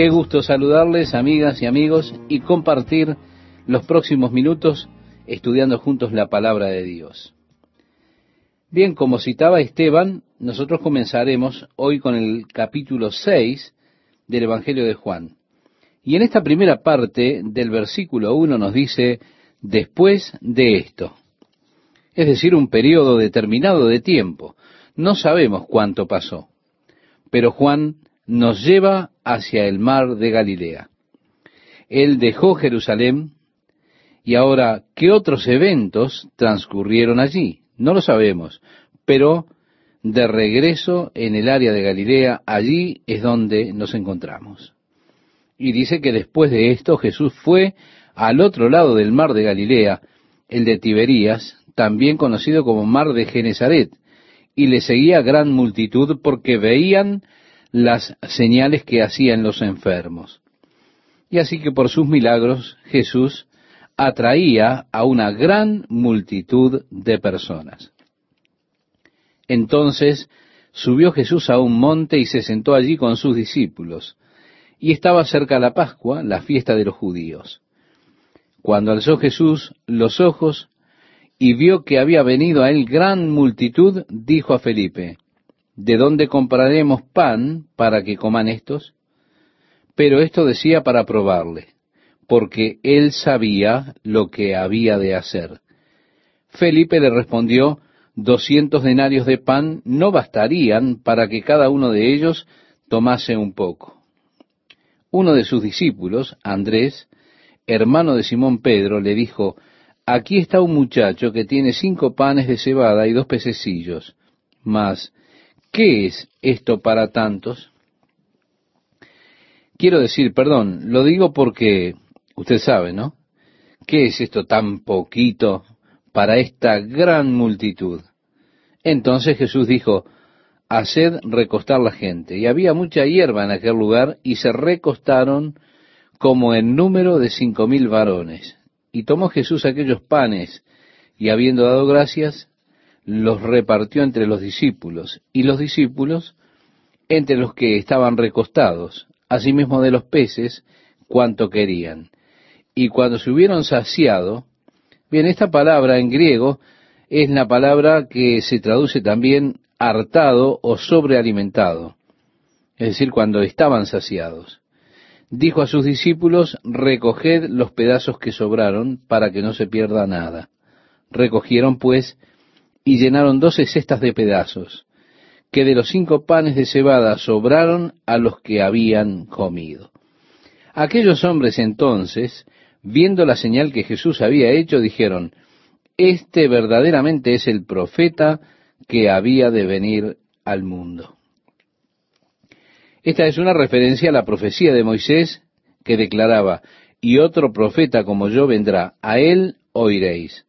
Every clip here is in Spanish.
Qué gusto saludarles, amigas y amigos, y compartir los próximos minutos estudiando juntos la palabra de Dios. Bien, como citaba Esteban, nosotros comenzaremos hoy con el capítulo 6 del Evangelio de Juan. Y en esta primera parte del versículo 1 nos dice, después de esto. Es decir, un periodo determinado de tiempo. No sabemos cuánto pasó. Pero Juan nos lleva hacia el mar de Galilea. Él dejó Jerusalén y ahora, ¿qué otros eventos transcurrieron allí? No lo sabemos, pero de regreso en el área de Galilea, allí es donde nos encontramos. Y dice que después de esto Jesús fue al otro lado del mar de Galilea, el de Tiberías, también conocido como mar de Genezaret, y le seguía gran multitud porque veían las señales que hacían los enfermos. Y así que por sus milagros Jesús atraía a una gran multitud de personas. Entonces subió Jesús a un monte y se sentó allí con sus discípulos, y estaba cerca la Pascua, la fiesta de los judíos. Cuando alzó Jesús los ojos y vio que había venido a él gran multitud, dijo a Felipe, ¿de dónde compraremos pan para que coman estos? Pero esto decía para probarle, porque él sabía lo que había de hacer. Felipe le respondió, doscientos denarios de pan no bastarían para que cada uno de ellos tomase un poco. Uno de sus discípulos, Andrés, hermano de Simón Pedro, le dijo, Aquí está un muchacho que tiene cinco panes de cebada y dos pececillos. Mas, ¿qué es esto para tantos? Quiero decir, perdón, lo digo porque usted sabe, ¿no? ¿Qué es esto tan poquito para esta gran multitud? Entonces Jesús dijo, Haced recostar la gente. Y había mucha hierba en aquel lugar, y se recostaron como en número de cinco mil varones. Y tomó Jesús aquellos panes, y habiendo dado gracias, los repartió entre los discípulos, y los discípulos entre los que estaban recostados, asimismo de los peces, cuanto querían. Y cuando se hubieron saciado, bien, esta palabra en griego es la palabra que se traduce también hartado o sobrealimentado, es decir, cuando estaban saciados dijo a sus discípulos, recoged los pedazos que sobraron para que no se pierda nada. Recogieron, pues, y llenaron doce cestas de pedazos, que de los cinco panes de cebada sobraron a los que habían comido. Aquellos hombres entonces, viendo la señal que Jesús había hecho, dijeron, Este verdaderamente es el profeta que había de venir al mundo. Esta es una referencia a la profecía de Moisés que declaraba, y otro profeta como yo vendrá, a él oiréis.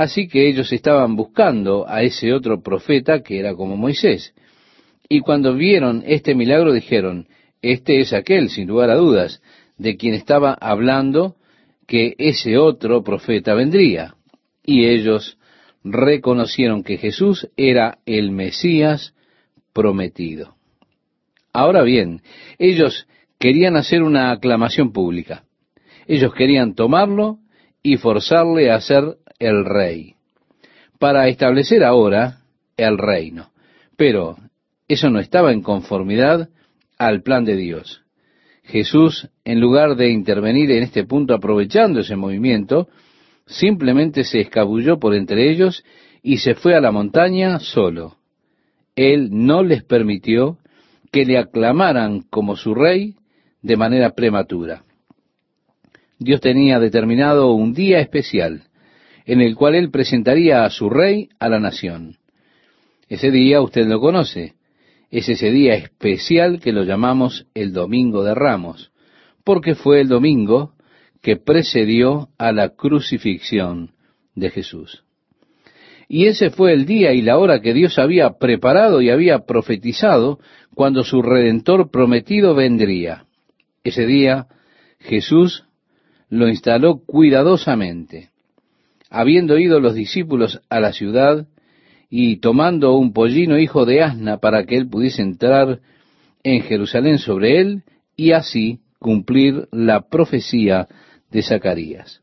Así que ellos estaban buscando a ese otro profeta que era como Moisés. Y cuando vieron este milagro dijeron, este es aquel, sin lugar a dudas, de quien estaba hablando que ese otro profeta vendría. Y ellos reconocieron que Jesús era el Mesías prometido. Ahora bien, ellos querían hacer una aclamación pública. Ellos querían tomarlo y forzarle a ser el rey, para establecer ahora el reino. Pero eso no estaba en conformidad al plan de Dios. Jesús, en lugar de intervenir en este punto aprovechando ese movimiento, simplemente se escabulló por entre ellos y se fue a la montaña solo. Él no les permitió que le aclamaran como su rey de manera prematura. Dios tenía determinado un día especial en el cual él presentaría a su rey a la nación. Ese día usted lo conoce, es ese día especial que lo llamamos el Domingo de Ramos, porque fue el domingo que precedió a la crucifixión de Jesús. Y ese fue el día y la hora que Dios había preparado y había profetizado cuando su redentor prometido vendría. Ese día Jesús lo instaló cuidadosamente. Habiendo ido los discípulos a la ciudad y tomando un pollino hijo de asna para que él pudiese entrar en Jerusalén sobre él, y así cumplir la profecía de Zacarías.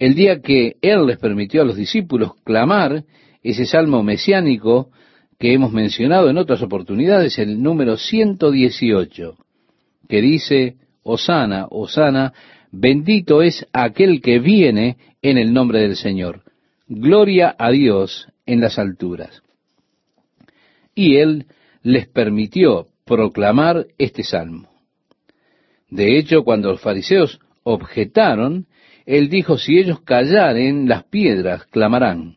El día que Él les permitió a los discípulos clamar ese salmo mesiánico que hemos mencionado en otras oportunidades, el número 118, que dice, Osana, Osana, bendito es aquel que viene en el nombre del Señor. Gloria a Dios en las alturas. Y Él les permitió proclamar este salmo. De hecho, cuando los fariseos objetaron, Él dijo, si ellos callaren, las piedras clamarán.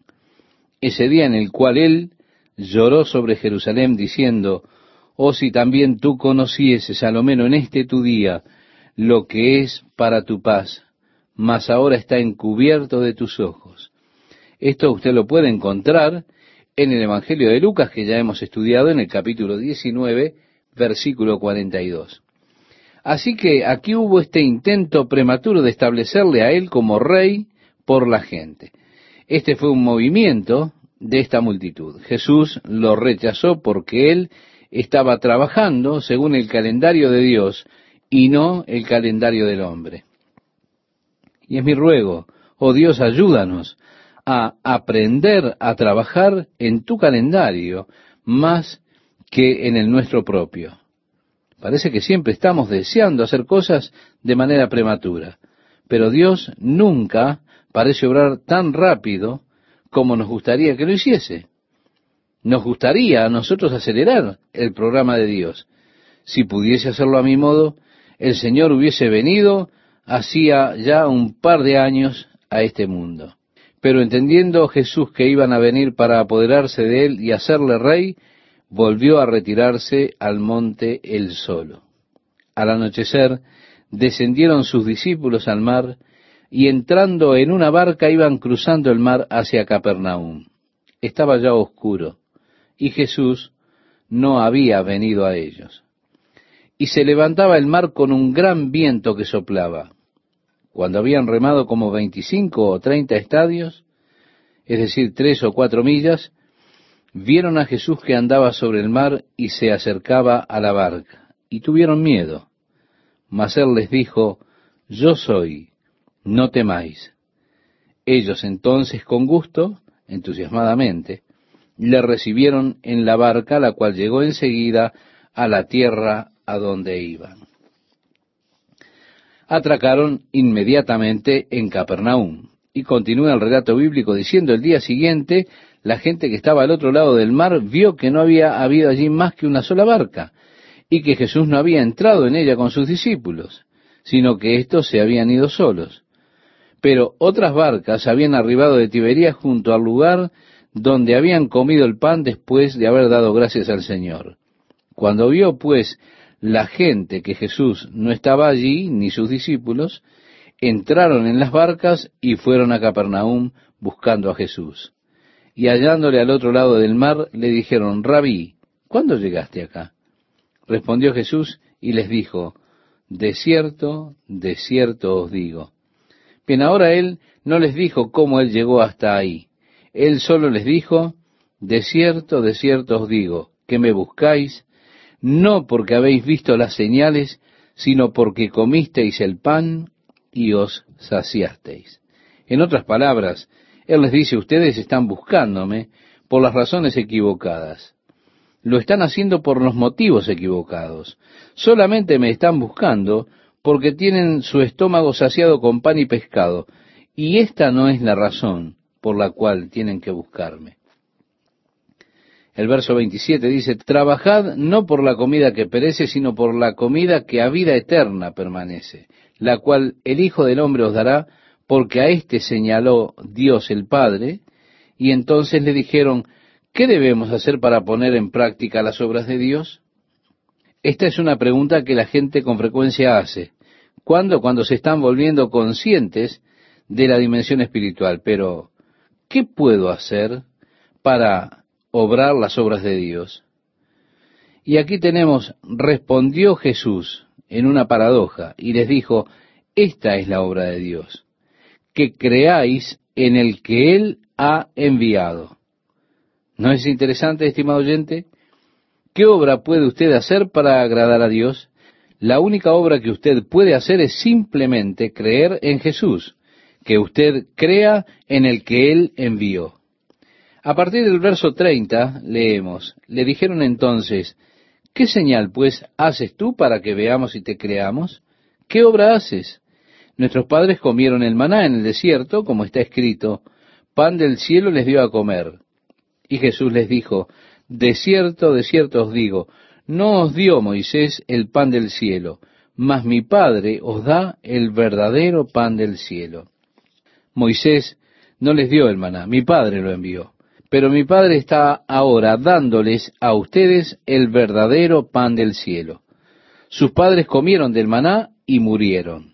Ese día en el cual Él lloró sobre Jerusalén diciendo, oh si también tú conocieses, a lo menos en este tu día, lo que es para tu paz, mas ahora está encubierto de tus ojos. Esto usted lo puede encontrar en el Evangelio de Lucas, que ya hemos estudiado en el capítulo 19, versículo 42. Así que aquí hubo este intento prematuro de establecerle a él como rey por la gente. Este fue un movimiento de esta multitud. Jesús lo rechazó porque él estaba trabajando según el calendario de Dios y no el calendario del hombre. Y es mi ruego, oh Dios, ayúdanos a aprender a trabajar en tu calendario más que en el nuestro propio. Parece que siempre estamos deseando hacer cosas de manera prematura, pero Dios nunca parece obrar tan rápido como nos gustaría que lo hiciese. Nos gustaría a nosotros acelerar el programa de Dios. Si pudiese hacerlo a mi modo, el Señor hubiese venido hacía ya un par de años a este mundo. Pero entendiendo Jesús que iban a venir para apoderarse de él y hacerle rey, volvió a retirarse al monte él solo. Al anochecer descendieron sus discípulos al mar y entrando en una barca iban cruzando el mar hacia Capernaum. Estaba ya oscuro y Jesús no había venido a ellos. Y se levantaba el mar con un gran viento que soplaba. Cuando habían remado como veinticinco o treinta estadios, es decir, tres o cuatro millas, vieron a Jesús que andaba sobre el mar y se acercaba a la barca, y tuvieron miedo. Mas él les dijo, Yo soy, no temáis. Ellos entonces con gusto, entusiasmadamente, le recibieron en la barca, la cual llegó enseguida a la tierra a donde iban. Atracaron inmediatamente en Capernaum. Y continúa el relato bíblico diciendo el día siguiente la gente que estaba al otro lado del mar vio que no había habido allí más que una sola barca y que Jesús no había entrado en ella con sus discípulos, sino que éstos se habían ido solos. Pero otras barcas habían arribado de Tiberías junto al lugar donde habían comido el pan después de haber dado gracias al Señor. Cuando vio pues la gente que Jesús no estaba allí, ni sus discípulos, entraron en las barcas y fueron a Capernaum buscando a Jesús y hallándole al otro lado del mar, le dijeron, Rabí, ¿cuándo llegaste acá? Respondió Jesús y les dijo, De cierto, de cierto os digo. Bien, ahora él no les dijo cómo él llegó hasta ahí. Él solo les dijo, De cierto, de cierto os digo, que me buscáis, no porque habéis visto las señales, sino porque comisteis el pan y os saciasteis. En otras palabras, él les dice, ustedes están buscándome por las razones equivocadas. Lo están haciendo por los motivos equivocados. Solamente me están buscando porque tienen su estómago saciado con pan y pescado. Y esta no es la razón por la cual tienen que buscarme. El verso 27 dice, Trabajad no por la comida que perece, sino por la comida que a vida eterna permanece, la cual el Hijo del Hombre os dará, porque a éste señaló Dios el Padre, y entonces le dijeron, ¿qué debemos hacer para poner en práctica las obras de Dios? Esta es una pregunta que la gente con frecuencia hace. ¿Cuándo? Cuando se están volviendo conscientes de la dimensión espiritual. Pero, ¿qué puedo hacer para obrar las obras de Dios? Y aquí tenemos, respondió Jesús en una paradoja y les dijo, esta es la obra de Dios que creáis en el que Él ha enviado. ¿No es interesante, estimado oyente? ¿Qué obra puede usted hacer para agradar a Dios? La única obra que usted puede hacer es simplemente creer en Jesús, que usted crea en el que Él envió. A partir del verso 30 leemos, le dijeron entonces, ¿qué señal pues haces tú para que veamos y te creamos? ¿Qué obra haces? Nuestros padres comieron el maná en el desierto, como está escrito, pan del cielo les dio a comer. Y Jesús les dijo, de cierto, de cierto os digo, no os dio Moisés el pan del cielo, mas mi Padre os da el verdadero pan del cielo. Moisés no les dio el maná, mi Padre lo envió. Pero mi Padre está ahora dándoles a ustedes el verdadero pan del cielo. Sus padres comieron del maná y murieron.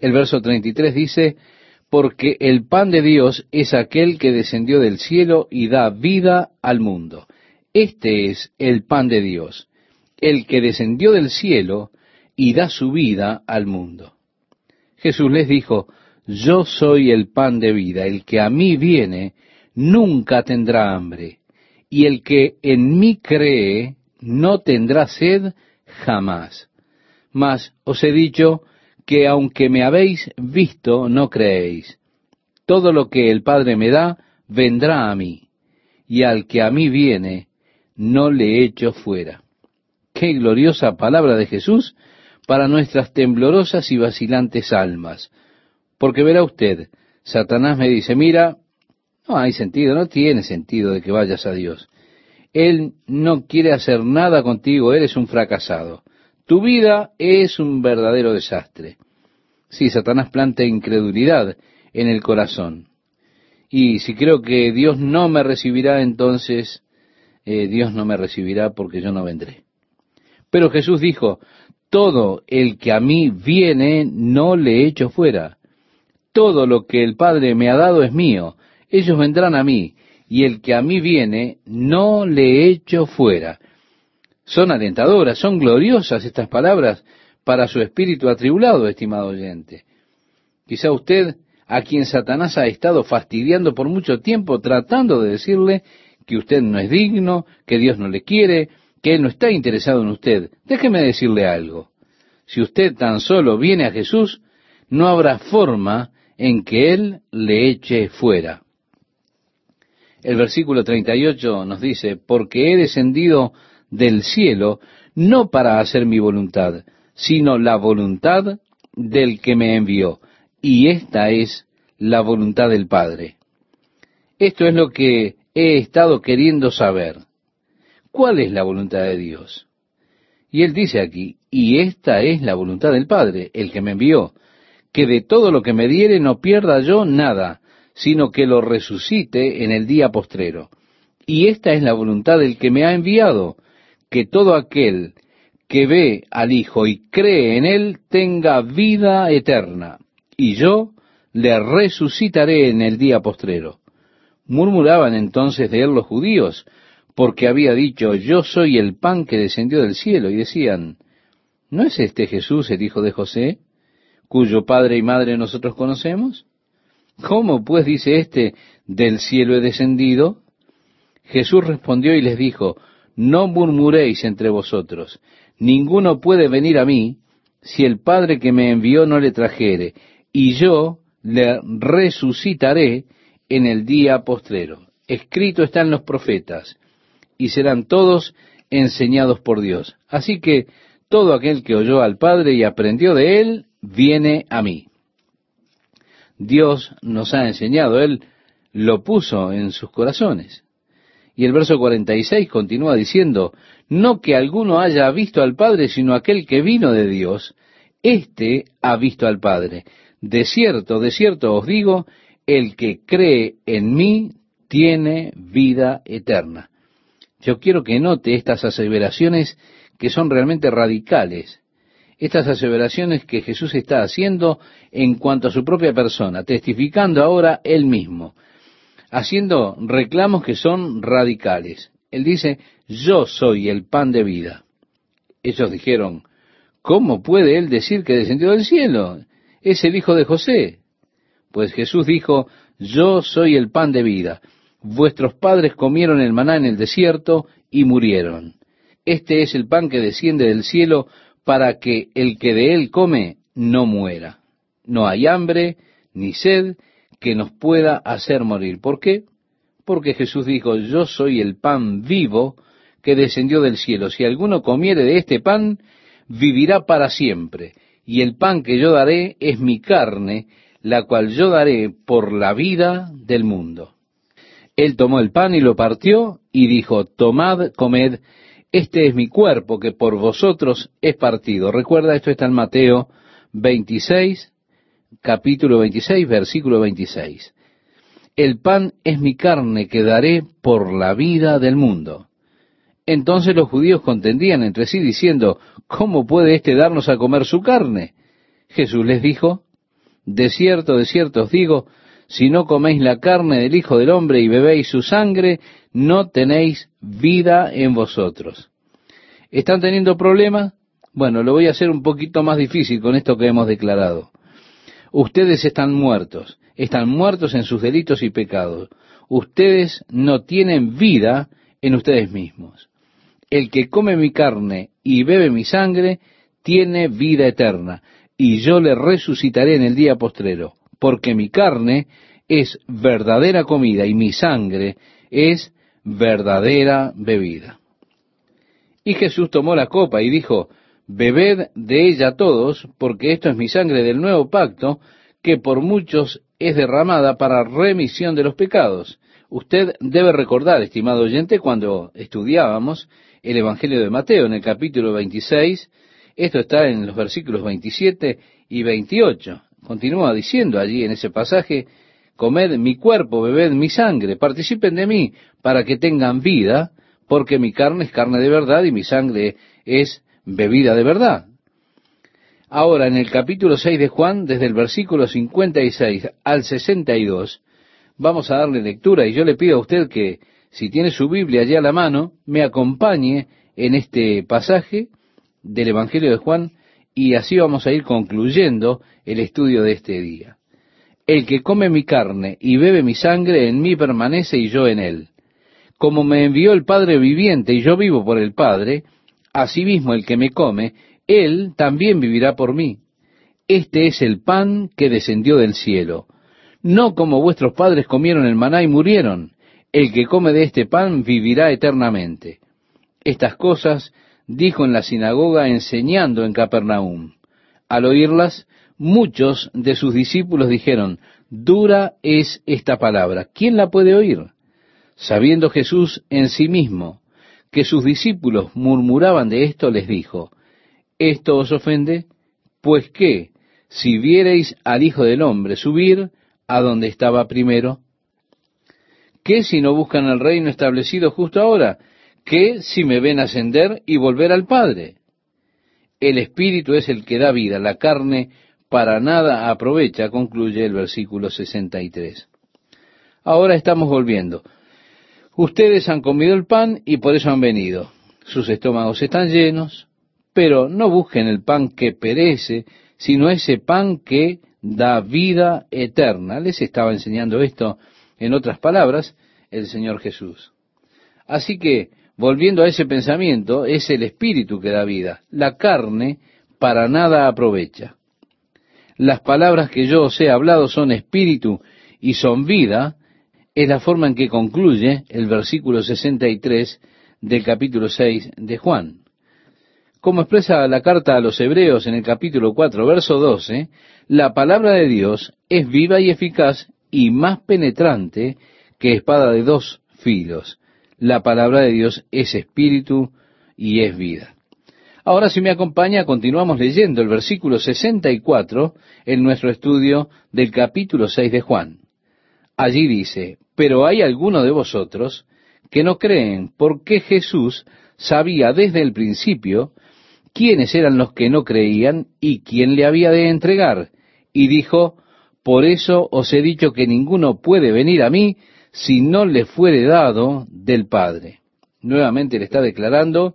El verso 33 dice, porque el pan de Dios es aquel que descendió del cielo y da vida al mundo. Este es el pan de Dios, el que descendió del cielo y da su vida al mundo. Jesús les dijo, yo soy el pan de vida, el que a mí viene nunca tendrá hambre, y el que en mí cree no tendrá sed jamás. Mas os he dicho que aunque me habéis visto, no creéis. Todo lo que el Padre me da, vendrá a mí, y al que a mí viene, no le echo fuera. Qué gloriosa palabra de Jesús para nuestras temblorosas y vacilantes almas. Porque verá usted, Satanás me dice, mira, no hay sentido, no tiene sentido de que vayas a Dios. Él no quiere hacer nada contigo, eres un fracasado. Tu vida es un verdadero desastre. Sí, Satanás planta incredulidad en el corazón. Y si creo que Dios no me recibirá, entonces eh, Dios no me recibirá porque yo no vendré. Pero Jesús dijo, todo el que a mí viene no le echo fuera. Todo lo que el Padre me ha dado es mío. Ellos vendrán a mí, y el que a mí viene no le echo fuera. Son alentadoras, son gloriosas estas palabras para su espíritu atribulado, estimado oyente. Quizá usted, a quien Satanás ha estado fastidiando por mucho tiempo, tratando de decirle que usted no es digno, que Dios no le quiere, que Él no está interesado en usted. Déjeme decirle algo. Si usted tan solo viene a Jesús, no habrá forma en que Él le eche fuera. El versículo 38 nos dice, porque he descendido del cielo no para hacer mi voluntad, sino la voluntad del que me envió. Y esta es la voluntad del Padre. Esto es lo que he estado queriendo saber. ¿Cuál es la voluntad de Dios? Y él dice aquí, y esta es la voluntad del Padre, el que me envió, que de todo lo que me diere no pierda yo nada, sino que lo resucite en el día postrero. Y esta es la voluntad del que me ha enviado, que todo aquel que ve al Hijo y cree en Él tenga vida eterna, y yo le resucitaré en el día postrero. Murmuraban entonces de él los judíos, porque había dicho, yo soy el pan que descendió del cielo, y decían, ¿no es este Jesús el hijo de José, cuyo padre y madre nosotros conocemos? ¿Cómo pues dice éste, del cielo he descendido? Jesús respondió y les dijo, no murmuréis entre vosotros, ninguno puede venir a mí si el Padre que me envió no le trajere, y yo le resucitaré en el día postrero. Escrito están los profetas, y serán todos enseñados por Dios. Así que todo aquel que oyó al Padre y aprendió de él, viene a mí. Dios nos ha enseñado, Él lo puso en sus corazones. Y el verso 46 continúa diciendo, no que alguno haya visto al Padre, sino aquel que vino de Dios, éste ha visto al Padre. De cierto, de cierto os digo, el que cree en mí tiene vida eterna. Yo quiero que note estas aseveraciones que son realmente radicales, estas aseveraciones que Jesús está haciendo en cuanto a su propia persona, testificando ahora él mismo, haciendo reclamos que son radicales. Él dice, yo soy el pan de vida. Ellos dijeron, ¿cómo puede él decir que descendió del cielo? Es el hijo de José. Pues Jesús dijo, yo soy el pan de vida. Vuestros padres comieron el maná en el desierto y murieron. Este es el pan que desciende del cielo para que el que de él come no muera. No hay hambre ni sed que nos pueda hacer morir. ¿Por qué? Porque Jesús dijo, yo soy el pan vivo que descendió del cielo. Si alguno comiere de este pan, vivirá para siempre. Y el pan que yo daré es mi carne, la cual yo daré por la vida del mundo. Él tomó el pan y lo partió y dijo, tomad, comed, este es mi cuerpo que por vosotros es partido. Recuerda, esto está en Mateo 26, capítulo 26, versículo 26. El pan es mi carne que daré por la vida del mundo. Entonces los judíos contendían entre sí diciendo, ¿cómo puede éste darnos a comer su carne? Jesús les dijo, de cierto, de cierto os digo, si no coméis la carne del Hijo del Hombre y bebéis su sangre, no tenéis vida en vosotros. ¿Están teniendo problemas? Bueno, lo voy a hacer un poquito más difícil con esto que hemos declarado. Ustedes están muertos, están muertos en sus delitos y pecados. Ustedes no tienen vida en ustedes mismos. El que come mi carne y bebe mi sangre, tiene vida eterna, y yo le resucitaré en el día postrero porque mi carne es verdadera comida y mi sangre es verdadera bebida. Y Jesús tomó la copa y dijo, Bebed de ella todos, porque esto es mi sangre del nuevo pacto, que por muchos es derramada para remisión de los pecados. Usted debe recordar, estimado oyente, cuando estudiábamos el Evangelio de Mateo en el capítulo 26, esto está en los versículos 27 y 28. Continúa diciendo allí en ese pasaje, comed mi cuerpo, bebed mi sangre, participen de mí para que tengan vida, porque mi carne es carne de verdad y mi sangre es bebida de verdad. Ahora, en el capítulo 6 de Juan, desde el versículo 56 al 62, vamos a darle lectura y yo le pido a usted que, si tiene su Biblia allí a la mano, me acompañe en este pasaje del Evangelio de Juan y así vamos a ir concluyendo el estudio de este día. El que come mi carne y bebe mi sangre, en mí permanece y yo en él. Como me envió el Padre viviente y yo vivo por el Padre, asimismo el que me come, él también vivirá por mí. Este es el pan que descendió del cielo. No como vuestros padres comieron el maná y murieron. El que come de este pan vivirá eternamente. Estas cosas dijo en la sinagoga enseñando en Capernaum. Al oírlas, muchos de sus discípulos dijeron, dura es esta palabra, ¿quién la puede oír? Sabiendo Jesús en sí mismo que sus discípulos murmuraban de esto, les dijo, ¿esto os ofende? Pues qué, si viereis al Hijo del Hombre subir a donde estaba primero, ¿qué si no buscan el reino establecido justo ahora? ¿Qué si me ven ascender y volver al Padre? El Espíritu es el que da vida, la carne para nada aprovecha, concluye el versículo 63. Ahora estamos volviendo. Ustedes han comido el pan y por eso han venido. Sus estómagos están llenos, pero no busquen el pan que perece, sino ese pan que da vida eterna. Les estaba enseñando esto en otras palabras el Señor Jesús. Así que volviendo a ese pensamiento, es el espíritu que da vida. La carne para nada aprovecha. Las palabras que yo os he hablado son espíritu y son vida, es la forma en que concluye el versículo 63 del capítulo 6 de Juan. Como expresa la carta a los hebreos en el capítulo 4, verso 12, la palabra de Dios es viva y eficaz y más penetrante que espada de dos filos la palabra de Dios es espíritu y es vida. Ahora si me acompaña, continuamos leyendo el versículo 64 en nuestro estudio del capítulo 6 de Juan. Allí dice, pero hay algunos de vosotros que no creen porque Jesús sabía desde el principio quiénes eran los que no creían y quién le había de entregar. Y dijo, por eso os he dicho que ninguno puede venir a mí si no le fuere dado del Padre. Nuevamente le está declarando,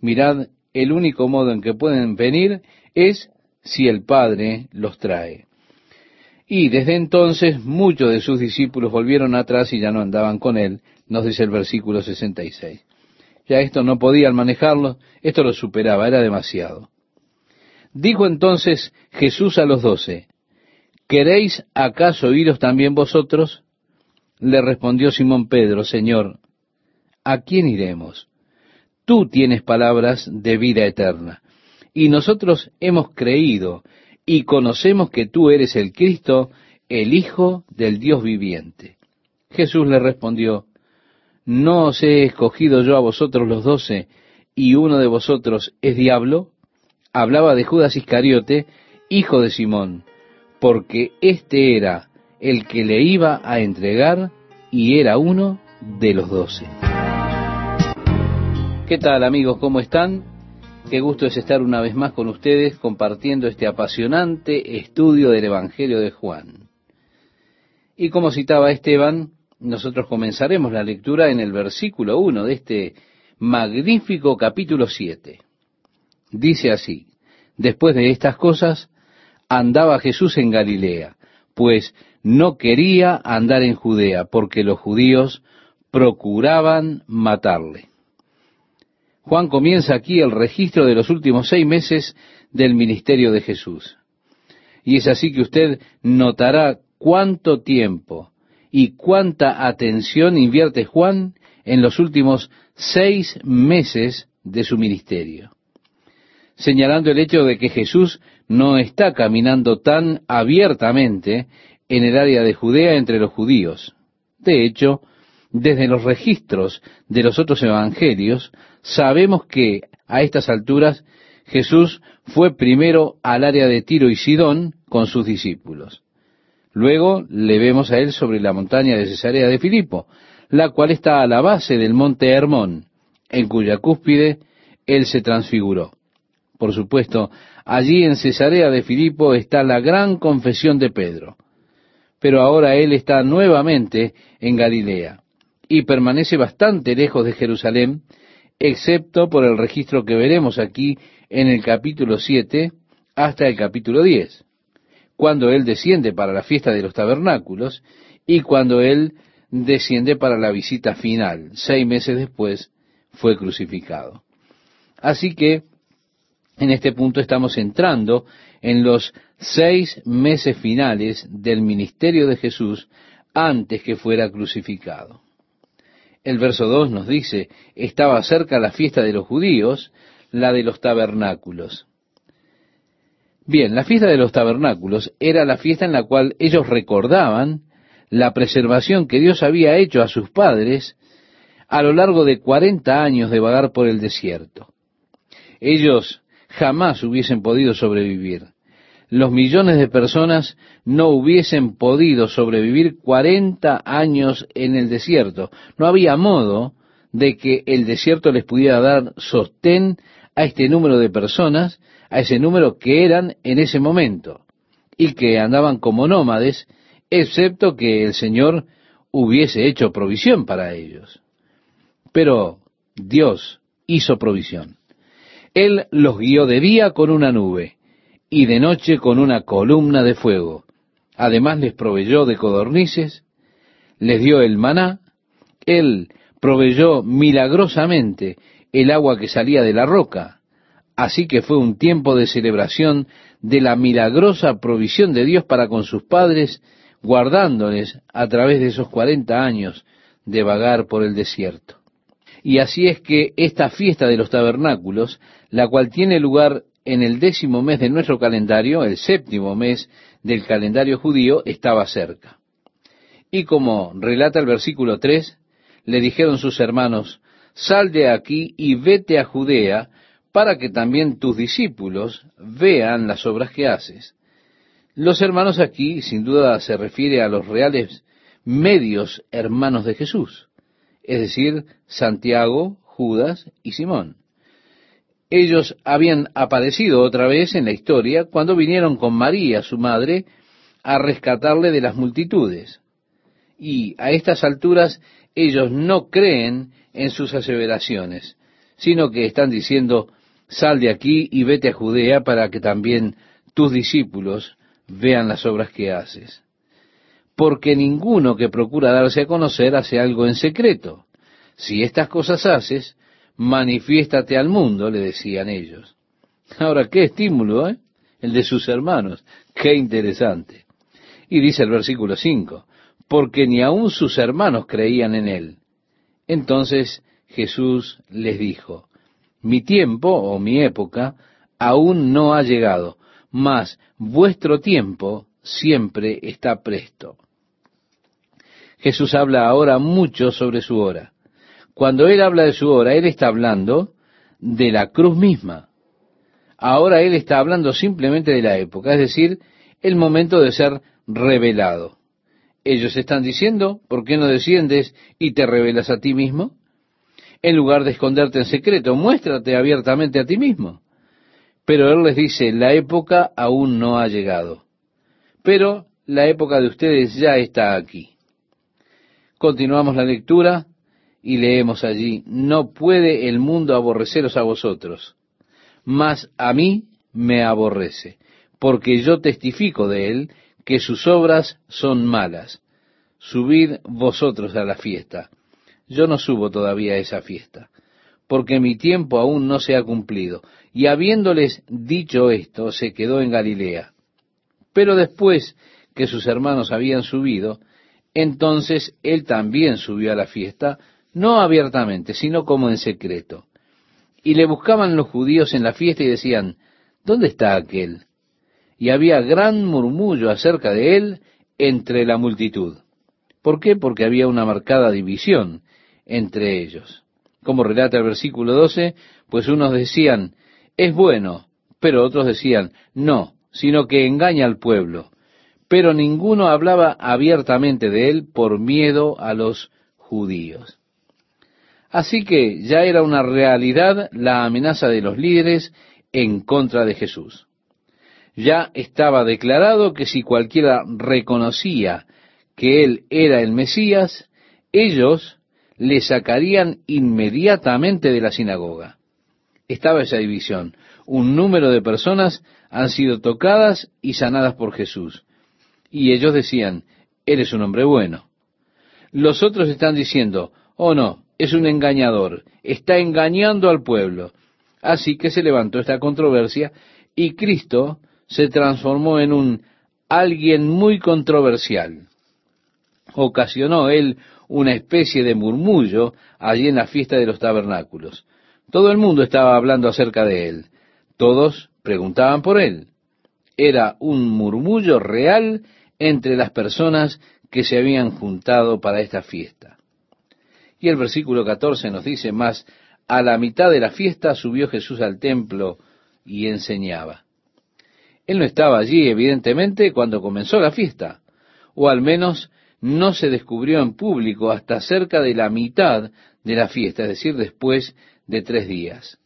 mirad, el único modo en que pueden venir es si el Padre los trae. Y desde entonces muchos de sus discípulos volvieron atrás y ya no andaban con él, nos dice el versículo 66. Ya esto no podían manejarlo, esto lo superaba, era demasiado. Dijo entonces Jesús a los doce, ¿queréis acaso iros también vosotros? Le respondió Simón Pedro, Señor, ¿a quién iremos? Tú tienes palabras de vida eterna, y nosotros hemos creído y conocemos que tú eres el Cristo, el Hijo del Dios viviente. Jesús le respondió, ¿no os he escogido yo a vosotros los doce, y uno de vosotros es diablo? Hablaba de Judas Iscariote, hijo de Simón, porque éste era el que le iba a entregar y era uno de los doce. ¿Qué tal amigos? ¿Cómo están? Qué gusto es estar una vez más con ustedes compartiendo este apasionante estudio del Evangelio de Juan. Y como citaba Esteban, nosotros comenzaremos la lectura en el versículo 1 de este magnífico capítulo 7. Dice así, después de estas cosas, andaba Jesús en Galilea, pues no quería andar en Judea, porque los judíos procuraban matarle. Juan comienza aquí el registro de los últimos seis meses del ministerio de Jesús. Y es así que usted notará cuánto tiempo y cuánta atención invierte Juan en los últimos seis meses de su ministerio, señalando el hecho de que Jesús no está caminando tan abiertamente en el área de Judea entre los judíos. De hecho, desde los registros de los otros evangelios, sabemos que a estas alturas Jesús fue primero al área de Tiro y Sidón con sus discípulos. Luego le vemos a él sobre la montaña de Cesarea de Filipo, la cual está a la base del monte Hermón, en cuya cúspide él se transfiguró. Por supuesto, allí en Cesarea de Filipo está la gran confesión de Pedro. Pero ahora él está nuevamente en Galilea y permanece bastante lejos de Jerusalén, excepto por el registro que veremos aquí en el capítulo 7 hasta el capítulo 10 cuando Él desciende para la fiesta de los tabernáculos y cuando Él desciende para la visita final. Seis meses después fue crucificado. Así que en este punto estamos entrando en los seis meses finales del ministerio de Jesús antes que fuera crucificado. El verso 2 nos dice, estaba cerca la fiesta de los judíos, la de los tabernáculos. Bien, la fiesta de los tabernáculos era la fiesta en la cual ellos recordaban la preservación que Dios había hecho a sus padres a lo largo de cuarenta años de vagar por el desierto. Ellos jamás hubiesen podido sobrevivir. Los millones de personas no hubiesen podido sobrevivir cuarenta años en el desierto. No había modo de que el desierto les pudiera dar sostén a este número de personas a ese número que eran en ese momento y que andaban como nómades, excepto que el Señor hubiese hecho provisión para ellos. Pero Dios hizo provisión. Él los guió de día con una nube y de noche con una columna de fuego. Además les proveyó de codornices, les dio el maná, Él proveyó milagrosamente el agua que salía de la roca, Así que fue un tiempo de celebración de la milagrosa provisión de Dios para con sus padres, guardándoles a través de esos cuarenta años de vagar por el desierto. Y así es que esta fiesta de los tabernáculos, la cual tiene lugar en el décimo mes de nuestro calendario, el séptimo mes del calendario judío, estaba cerca. Y como relata el versículo 3, le dijeron sus hermanos, sal de aquí y vete a Judea, para que también tus discípulos vean las obras que haces. Los hermanos aquí, sin duda, se refiere a los reales medios hermanos de Jesús, es decir, Santiago, Judas y Simón. Ellos habían aparecido otra vez en la historia cuando vinieron con María, su madre, a rescatarle de las multitudes. Y a estas alturas ellos no creen en sus aseveraciones, sino que están diciendo, sal de aquí y vete a Judea para que también tus discípulos vean las obras que haces. Porque ninguno que procura darse a conocer hace algo en secreto. Si estas cosas haces, manifiéstate al mundo, le decían ellos. Ahora, qué estímulo, ¿eh? El de sus hermanos. Qué interesante. Y dice el versículo 5, porque ni aun sus hermanos creían en él. Entonces Jesús les dijo, mi tiempo o mi época aún no ha llegado, mas vuestro tiempo siempre está presto. Jesús habla ahora mucho sobre su hora. Cuando Él habla de su hora, Él está hablando de la cruz misma. Ahora Él está hablando simplemente de la época, es decir, el momento de ser revelado. Ellos están diciendo, ¿por qué no desciendes y te revelas a ti mismo? En lugar de esconderte en secreto, muéstrate abiertamente a ti mismo. Pero Él les dice, la época aún no ha llegado. Pero la época de ustedes ya está aquí. Continuamos la lectura y leemos allí, no puede el mundo aborreceros a vosotros, mas a mí me aborrece, porque yo testifico de él que sus obras son malas. Subid vosotros a la fiesta. Yo no subo todavía a esa fiesta, porque mi tiempo aún no se ha cumplido. Y habiéndoles dicho esto, se quedó en Galilea. Pero después que sus hermanos habían subido, entonces él también subió a la fiesta, no abiertamente, sino como en secreto. Y le buscaban los judíos en la fiesta y decían, ¿dónde está aquel? y había gran murmullo acerca de él entre la multitud. ¿Por qué? Porque había una marcada división entre ellos. Como relata el versículo 12, pues unos decían, es bueno, pero otros decían, no, sino que engaña al pueblo. Pero ninguno hablaba abiertamente de él por miedo a los judíos. Así que ya era una realidad la amenaza de los líderes en contra de Jesús ya estaba declarado que si cualquiera reconocía que él era el Mesías, ellos le sacarían inmediatamente de la sinagoga. Estaba esa división. Un número de personas han sido tocadas y sanadas por Jesús. Y ellos decían, eres un hombre bueno. Los otros están diciendo, oh no, es un engañador, está engañando al pueblo. Así que se levantó esta controversia y Cristo se transformó en un alguien muy controversial. Ocasionó él una especie de murmullo allí en la fiesta de los tabernáculos. Todo el mundo estaba hablando acerca de él. Todos preguntaban por él. Era un murmullo real entre las personas que se habían juntado para esta fiesta. Y el versículo 14 nos dice más, a la mitad de la fiesta subió Jesús al templo y enseñaba. Él no estaba allí, evidentemente, cuando comenzó la fiesta, o al menos no se descubrió en público hasta cerca de la mitad de la fiesta, es decir, después de tres días.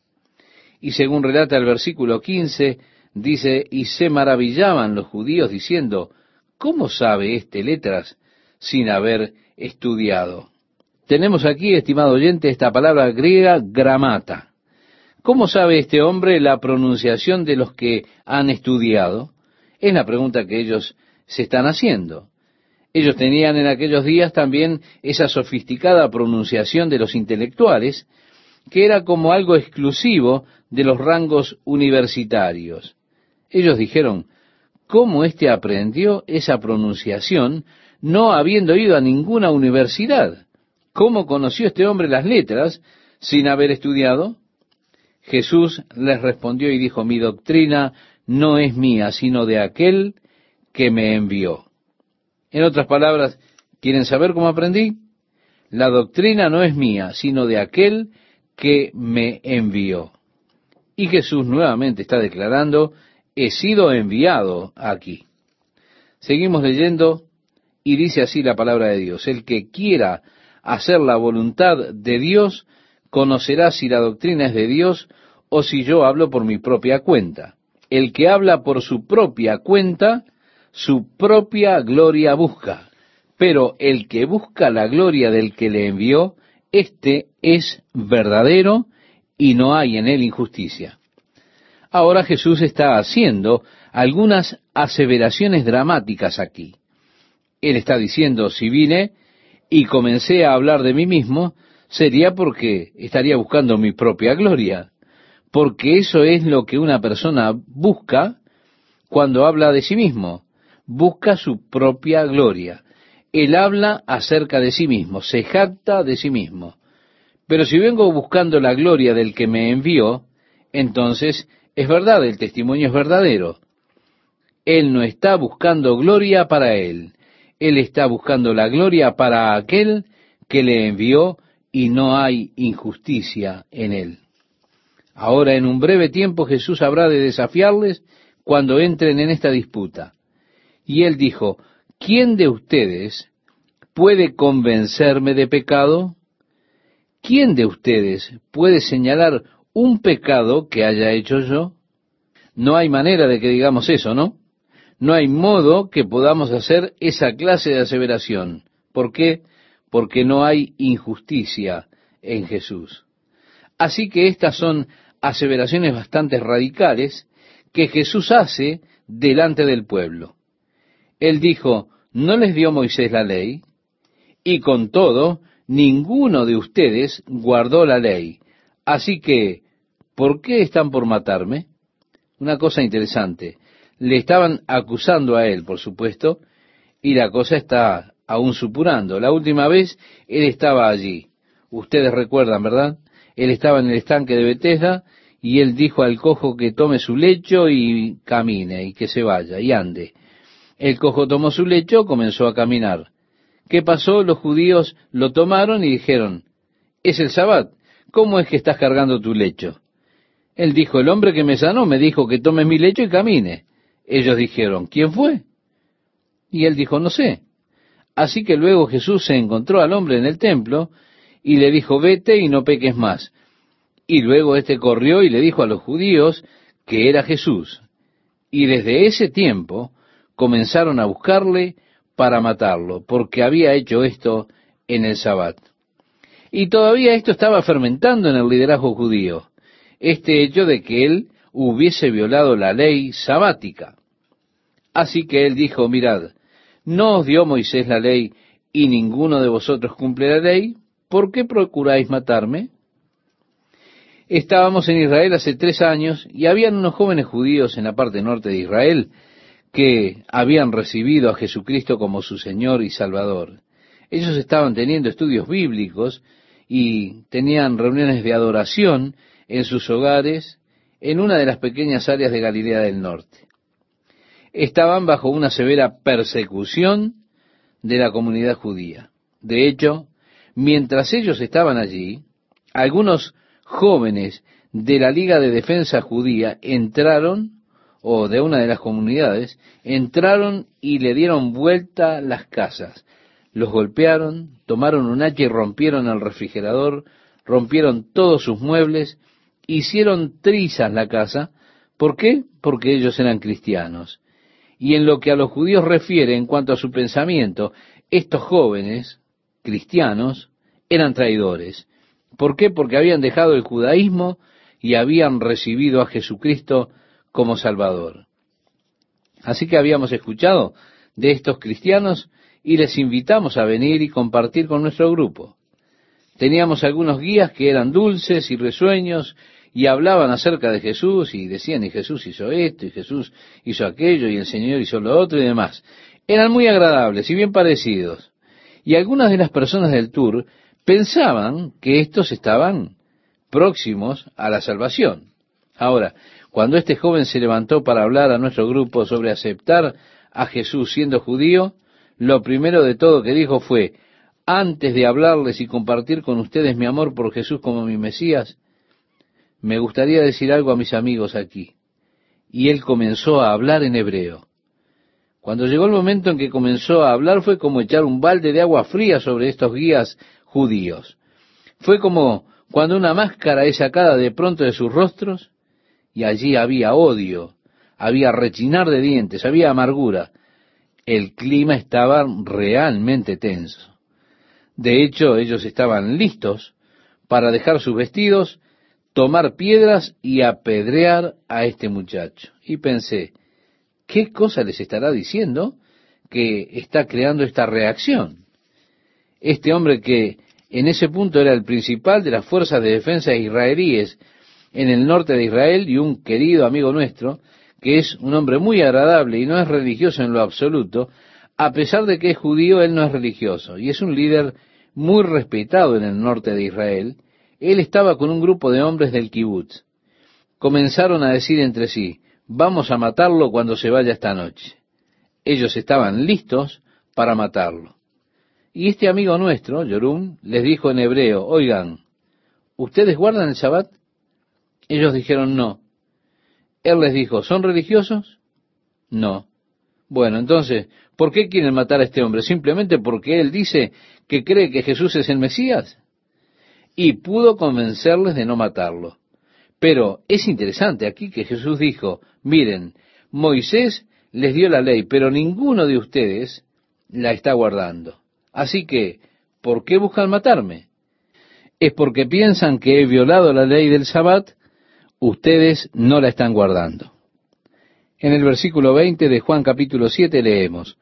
Y según relata el versículo 15, dice, y se maravillaban los judíos diciendo, ¿cómo sabe este letras sin haber estudiado? Tenemos aquí, estimado oyente, esta palabra griega gramata. ¿Cómo sabe este hombre la pronunciación de los que han estudiado? Es la pregunta que ellos se están haciendo. Ellos tenían en aquellos días también esa sofisticada pronunciación de los intelectuales, que era como algo exclusivo de los rangos universitarios. Ellos dijeron, ¿cómo éste aprendió esa pronunciación no habiendo ido a ninguna universidad? ¿Cómo conoció este hombre las letras sin haber estudiado? Jesús les respondió y dijo, mi doctrina no es mía, sino de aquel que me envió. En otras palabras, ¿quieren saber cómo aprendí? La doctrina no es mía, sino de aquel que me envió. Y Jesús nuevamente está declarando, he sido enviado aquí. Seguimos leyendo y dice así la palabra de Dios, el que quiera hacer la voluntad de Dios, conocerá si la doctrina es de Dios o si yo hablo por mi propia cuenta. El que habla por su propia cuenta, su propia gloria busca. Pero el que busca la gloria del que le envió, éste es verdadero y no hay en él injusticia. Ahora Jesús está haciendo algunas aseveraciones dramáticas aquí. Él está diciendo, si vine y comencé a hablar de mí mismo, sería porque estaría buscando mi propia gloria porque eso es lo que una persona busca cuando habla de sí mismo, busca su propia gloria. Él habla acerca de sí mismo, se jacta de sí mismo. Pero si vengo buscando la gloria del que me envió, entonces es verdad, el testimonio es verdadero. Él no está buscando gloria para él, él está buscando la gloria para aquel que le envió y no hay injusticia en él. Ahora, en un breve tiempo, Jesús habrá de desafiarles cuando entren en esta disputa. Y él dijo, ¿quién de ustedes puede convencerme de pecado? ¿Quién de ustedes puede señalar un pecado que haya hecho yo? No hay manera de que digamos eso, ¿no? No hay modo que podamos hacer esa clase de aseveración. ¿Por qué? Porque no hay injusticia en Jesús. Así que estas son aseveraciones bastante radicales que Jesús hace delante del pueblo. Él dijo, ¿no les dio Moisés la ley? Y con todo, ninguno de ustedes guardó la ley. Así que, ¿por qué están por matarme? Una cosa interesante. Le estaban acusando a él, por supuesto, y la cosa está aún supurando. La última vez él estaba allí. Ustedes recuerdan, ¿verdad? Él estaba en el estanque de Bethesda y él dijo al cojo que tome su lecho y camine y que se vaya y ande. El cojo tomó su lecho, comenzó a caminar. ¿Qué pasó? Los judíos lo tomaron y dijeron, es el sabbat, ¿cómo es que estás cargando tu lecho? Él dijo, el hombre que me sanó me dijo que tome mi lecho y camine. Ellos dijeron, ¿quién fue? Y él dijo, no sé. Así que luego Jesús se encontró al hombre en el templo y le dijo, vete y no peques más. Y luego éste corrió y le dijo a los judíos que era Jesús. Y desde ese tiempo comenzaron a buscarle para matarlo, porque había hecho esto en el sabbat. Y todavía esto estaba fermentando en el liderazgo judío este hecho de que él hubiese violado la ley sabática. Así que él dijo, mirad, ¿no os dio Moisés la ley y ninguno de vosotros cumple la ley? ¿Por qué procuráis matarme? Estábamos en Israel hace tres años y habían unos jóvenes judíos en la parte norte de Israel que habían recibido a Jesucristo como su Señor y Salvador. Ellos estaban teniendo estudios bíblicos y tenían reuniones de adoración en sus hogares en una de las pequeñas áreas de Galilea del Norte. Estaban bajo una severa persecución de la comunidad judía. De hecho, mientras ellos estaban allí, algunos jóvenes de la Liga de Defensa Judía entraron, o de una de las comunidades, entraron y le dieron vuelta las casas. Los golpearon, tomaron un hacha y rompieron el refrigerador, rompieron todos sus muebles hicieron trizas la casa. ¿Por qué? Porque ellos eran cristianos. Y en lo que a los judíos refiere en cuanto a su pensamiento, estos jóvenes cristianos eran traidores. ¿Por qué? Porque habían dejado el judaísmo y habían recibido a Jesucristo como Salvador. Así que habíamos escuchado de estos cristianos y les invitamos a venir y compartir con nuestro grupo. Teníamos algunos guías que eran dulces y risueños y hablaban acerca de Jesús y decían, y Jesús hizo esto, y Jesús hizo aquello, y el Señor hizo lo otro y demás. Eran muy agradables y bien parecidos. Y algunas de las personas del tour pensaban que estos estaban próximos a la salvación. Ahora, cuando este joven se levantó para hablar a nuestro grupo sobre aceptar a Jesús siendo judío, lo primero de todo que dijo fue, antes de hablarles y compartir con ustedes mi amor por Jesús como mi Mesías, me gustaría decir algo a mis amigos aquí. Y él comenzó a hablar en hebreo. Cuando llegó el momento en que comenzó a hablar fue como echar un balde de agua fría sobre estos guías judíos. Fue como cuando una máscara es sacada de pronto de sus rostros y allí había odio, había rechinar de dientes, había amargura. El clima estaba realmente tenso. De hecho, ellos estaban listos para dejar sus vestidos tomar piedras y apedrear a este muchacho. Y pensé, ¿qué cosa les estará diciendo que está creando esta reacción? Este hombre que en ese punto era el principal de las fuerzas de defensa israelíes, en el norte de Israel y un querido amigo nuestro, que es un hombre muy agradable y no es religioso en lo absoluto, a pesar de que es judío, él no es religioso y es un líder muy respetado en el norte de Israel. Él estaba con un grupo de hombres del kibutz. Comenzaron a decir entre sí, vamos a matarlo cuando se vaya esta noche. Ellos estaban listos para matarlo. Y este amigo nuestro, Yorum, les dijo en hebreo, oigan, ¿ustedes guardan el Shabbat? Ellos dijeron no. Él les dijo, ¿son religiosos? No. Bueno, entonces, ¿por qué quieren matar a este hombre? ¿Simplemente porque él dice que cree que Jesús es el Mesías? Y pudo convencerles de no matarlo. Pero es interesante aquí que Jesús dijo, miren, Moisés les dio la ley, pero ninguno de ustedes la está guardando. Así que, ¿por qué buscan matarme? Es porque piensan que he violado la ley del Sabbat, ustedes no la están guardando. En el versículo 20 de Juan capítulo 7 leemos,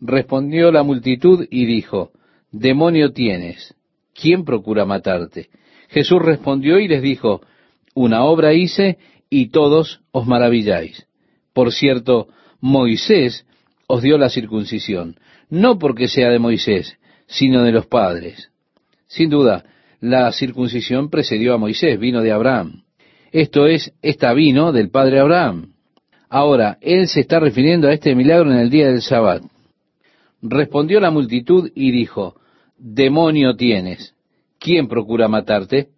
respondió la multitud y dijo, demonio tienes, ¿quién procura matarte? Jesús respondió y les dijo, una obra hice y todos os maravilláis. Por cierto, Moisés os dio la circuncisión, no porque sea de Moisés, sino de los padres. Sin duda, la circuncisión precedió a Moisés, vino de Abraham. Esto es, esta vino del padre Abraham. Ahora, él se está refiriendo a este milagro en el día del Sabbat. Respondió la multitud y dijo, demonio tienes, ¿quién procura matarte?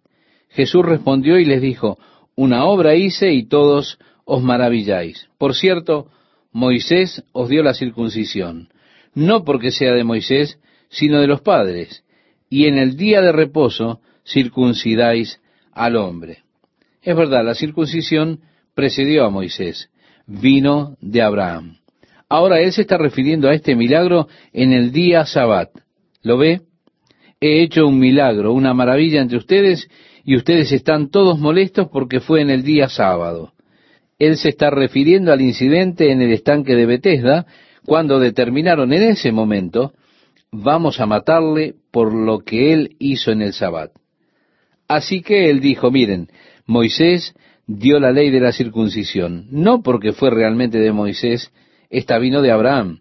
Jesús respondió y les dijo, una obra hice y todos os maravilláis. Por cierto, Moisés os dio la circuncisión, no porque sea de Moisés, sino de los padres, y en el día de reposo circuncidáis al hombre. Es verdad, la circuncisión precedió a Moisés, vino de Abraham. Ahora él se está refiriendo a este milagro en el día Sabbat. ¿Lo ve? He hecho un milagro, una maravilla entre ustedes, y ustedes están todos molestos porque fue en el día sábado. Él se está refiriendo al incidente en el estanque de Bethesda, cuando determinaron en ese momento, vamos a matarle por lo que él hizo en el Sabbat. Así que él dijo, miren, Moisés dio la ley de la circuncisión, no porque fue realmente de Moisés, esta vino de Abraham.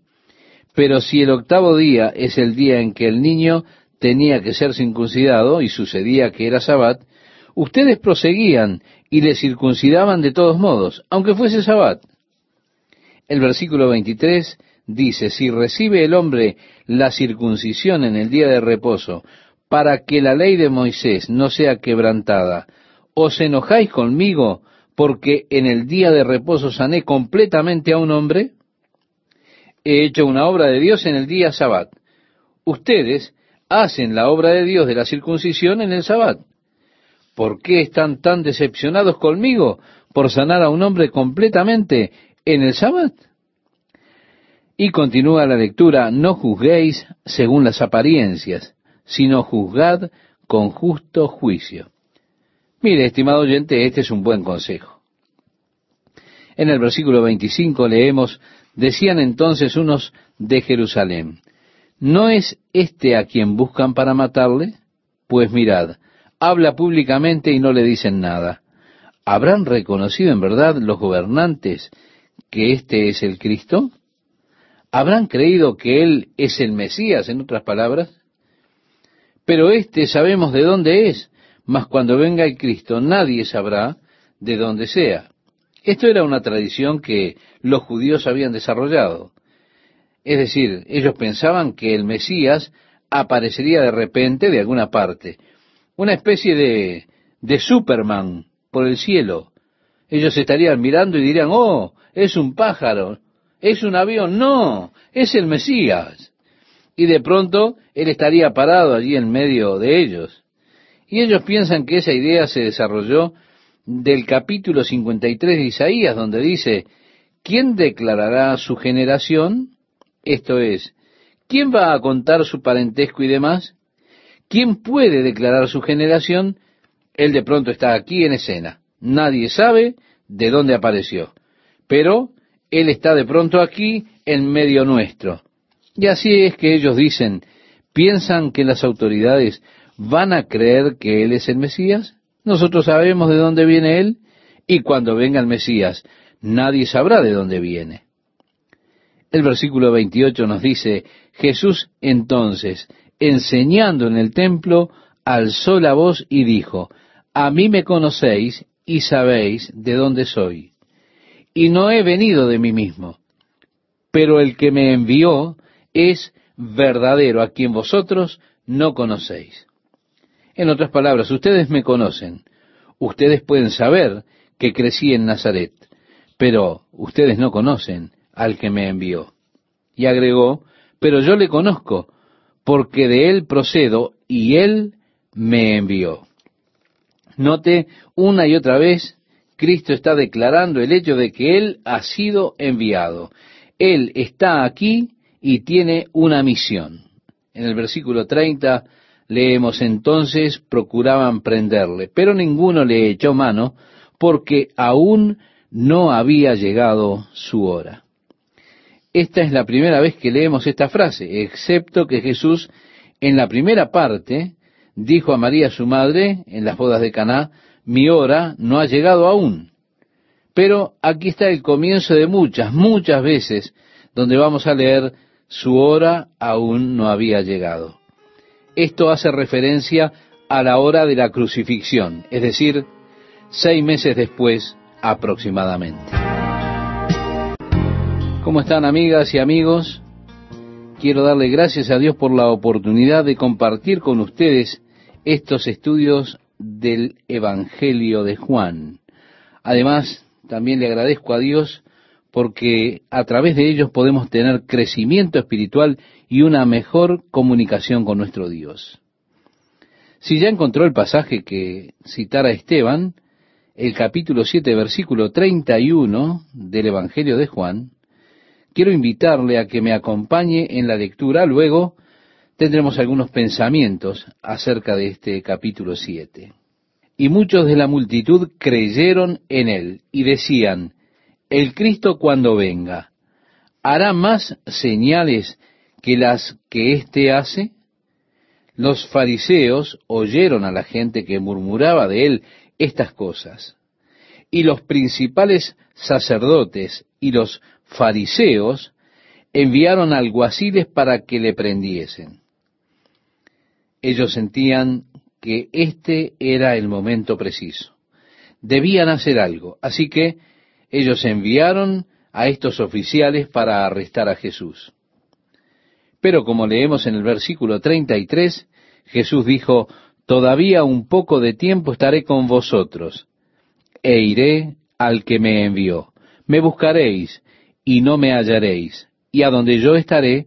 Pero si el octavo día es el día en que el niño tenía que ser circuncidado y sucedía que era sabbat, ustedes proseguían y le circuncidaban de todos modos, aunque fuese sabbat. El versículo 23 dice, si recibe el hombre la circuncisión en el día de reposo, para que la ley de Moisés no sea quebrantada, ¿os enojáis conmigo porque en el día de reposo sané completamente a un hombre? He hecho una obra de Dios en el día sabbat. Ustedes hacen la obra de Dios de la circuncisión en el sabbat. ¿Por qué están tan decepcionados conmigo por sanar a un hombre completamente en el sabbat? Y continúa la lectura, no juzguéis según las apariencias, sino juzgad con justo juicio. Mire, estimado oyente, este es un buen consejo. En el versículo 25 leemos, decían entonces unos de Jerusalén, ¿no es este a quien buscan para matarle? Pues mirad, habla públicamente y no le dicen nada. ¿Habrán reconocido en verdad los gobernantes que este es el Cristo? ¿Habrán creído que Él es el Mesías, en otras palabras? Pero este sabemos de dónde es, mas cuando venga el Cristo nadie sabrá de dónde sea. Esto era una tradición que los judíos habían desarrollado. Es decir, ellos pensaban que el Mesías aparecería de repente de alguna parte, una especie de, de Superman por el cielo. Ellos estarían mirando y dirían, oh, es un pájaro, es un avión, no, es el Mesías. Y de pronto él estaría parado allí en medio de ellos. Y ellos piensan que esa idea se desarrolló del capítulo 53 de Isaías, donde dice, ¿quién declarará su generación? Esto es, ¿quién va a contar su parentesco y demás? ¿Quién puede declarar su generación? Él de pronto está aquí en escena. Nadie sabe de dónde apareció. Pero Él está de pronto aquí en medio nuestro. Y así es que ellos dicen, ¿piensan que las autoridades van a creer que Él es el Mesías? Nosotros sabemos de dónde viene Él y cuando venga el Mesías, nadie sabrá de dónde viene. El versículo 28 nos dice, Jesús entonces, enseñando en el templo, alzó la voz y dijo, A mí me conocéis y sabéis de dónde soy. Y no he venido de mí mismo, pero el que me envió es verdadero, a quien vosotros no conocéis. En otras palabras, ustedes me conocen, ustedes pueden saber que crecí en Nazaret, pero ustedes no conocen al que me envió. Y agregó, pero yo le conozco, porque de él procedo y él me envió. Note una y otra vez, Cristo está declarando el hecho de que Él ha sido enviado. Él está aquí y tiene una misión. En el versículo 30 leemos entonces, procuraban prenderle, pero ninguno le echó mano porque aún no había llegado su hora. Esta es la primera vez que leemos esta frase, excepto que Jesús en la primera parte dijo a María su madre en las bodas de Caná, mi hora no ha llegado aún. Pero aquí está el comienzo de muchas, muchas veces donde vamos a leer su hora aún no había llegado. Esto hace referencia a la hora de la crucifixión, es decir, seis meses después aproximadamente. ¿Cómo están amigas y amigos? Quiero darle gracias a Dios por la oportunidad de compartir con ustedes estos estudios del Evangelio de Juan. Además, también le agradezco a Dios porque a través de ellos podemos tener crecimiento espiritual y una mejor comunicación con nuestro Dios. Si ya encontró el pasaje que citara Esteban, el capítulo 7, versículo 31 del Evangelio de Juan, quiero invitarle a que me acompañe en la lectura, luego tendremos algunos pensamientos acerca de este capítulo 7. Y muchos de la multitud creyeron en él y decían, el Cristo cuando venga, ¿hará más señales que las que éste hace? Los fariseos oyeron a la gente que murmuraba de él estas cosas. Y los principales sacerdotes y los fariseos enviaron alguaciles para que le prendiesen ellos sentían que este era el momento preciso. Debían hacer algo. Así que ellos enviaron a estos oficiales para arrestar a Jesús. Pero como leemos en el versículo 33, Jesús dijo, Todavía un poco de tiempo estaré con vosotros, e iré al que me envió. Me buscaréis y no me hallaréis, y a donde yo estaré,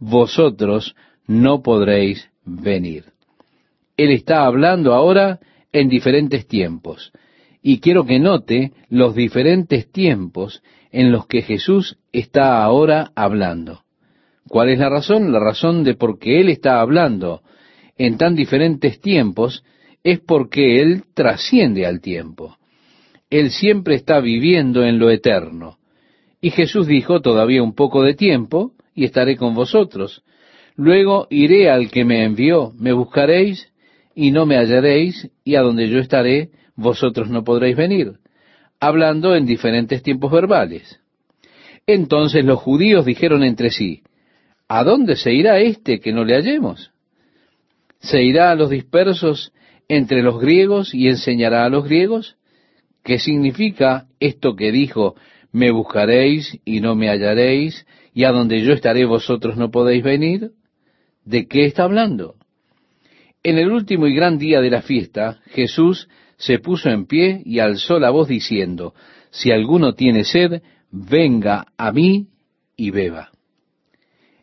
vosotros no podréis venir. Él está hablando ahora en diferentes tiempos. Y quiero que note los diferentes tiempos en los que Jesús está ahora hablando. ¿Cuál es la razón? La razón de por qué Él está hablando en tan diferentes tiempos es porque Él trasciende al tiempo. Él siempre está viviendo en lo eterno. Y Jesús dijo, todavía un poco de tiempo y estaré con vosotros. Luego iré al que me envió, me buscaréis y no me hallaréis, y a donde yo estaré, vosotros no podréis venir, hablando en diferentes tiempos verbales. Entonces los judíos dijeron entre sí, ¿a dónde se irá este que no le hallemos? ¿Se irá a los dispersos entre los griegos y enseñará a los griegos? ¿Qué significa esto que dijo, me buscaréis y no me hallaréis, y a donde yo estaré vosotros no podéis venir? ¿De qué está hablando? En el último y gran día de la fiesta, Jesús se puso en pie y alzó la voz diciendo, Si alguno tiene sed, venga a mí y beba.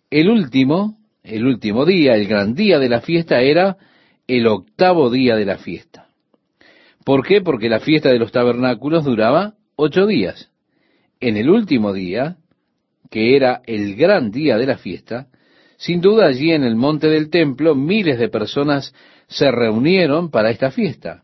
El último, el último día, el gran día de la fiesta era el octavo día de la fiesta. ¿Por qué? Porque la fiesta de los tabernáculos duraba ocho días. En el último día, que era el gran día de la fiesta, sin duda allí en el monte del templo miles de personas se reunieron para esta fiesta.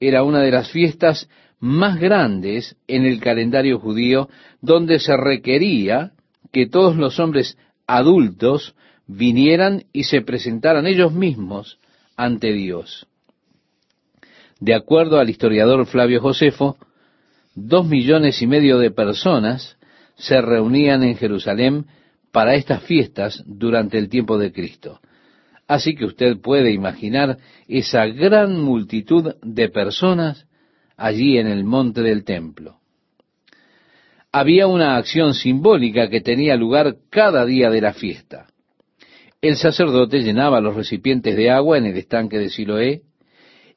Era una de las fiestas más grandes en el calendario judío donde se requería que todos los hombres adultos vinieran y se presentaran ellos mismos ante Dios. De acuerdo al historiador Flavio Josefo, dos millones y medio de personas se reunían en Jerusalén para estas fiestas durante el tiempo de Cristo. Así que usted puede imaginar esa gran multitud de personas allí en el monte del templo. Había una acción simbólica que tenía lugar cada día de la fiesta. El sacerdote llenaba los recipientes de agua en el estanque de Siloé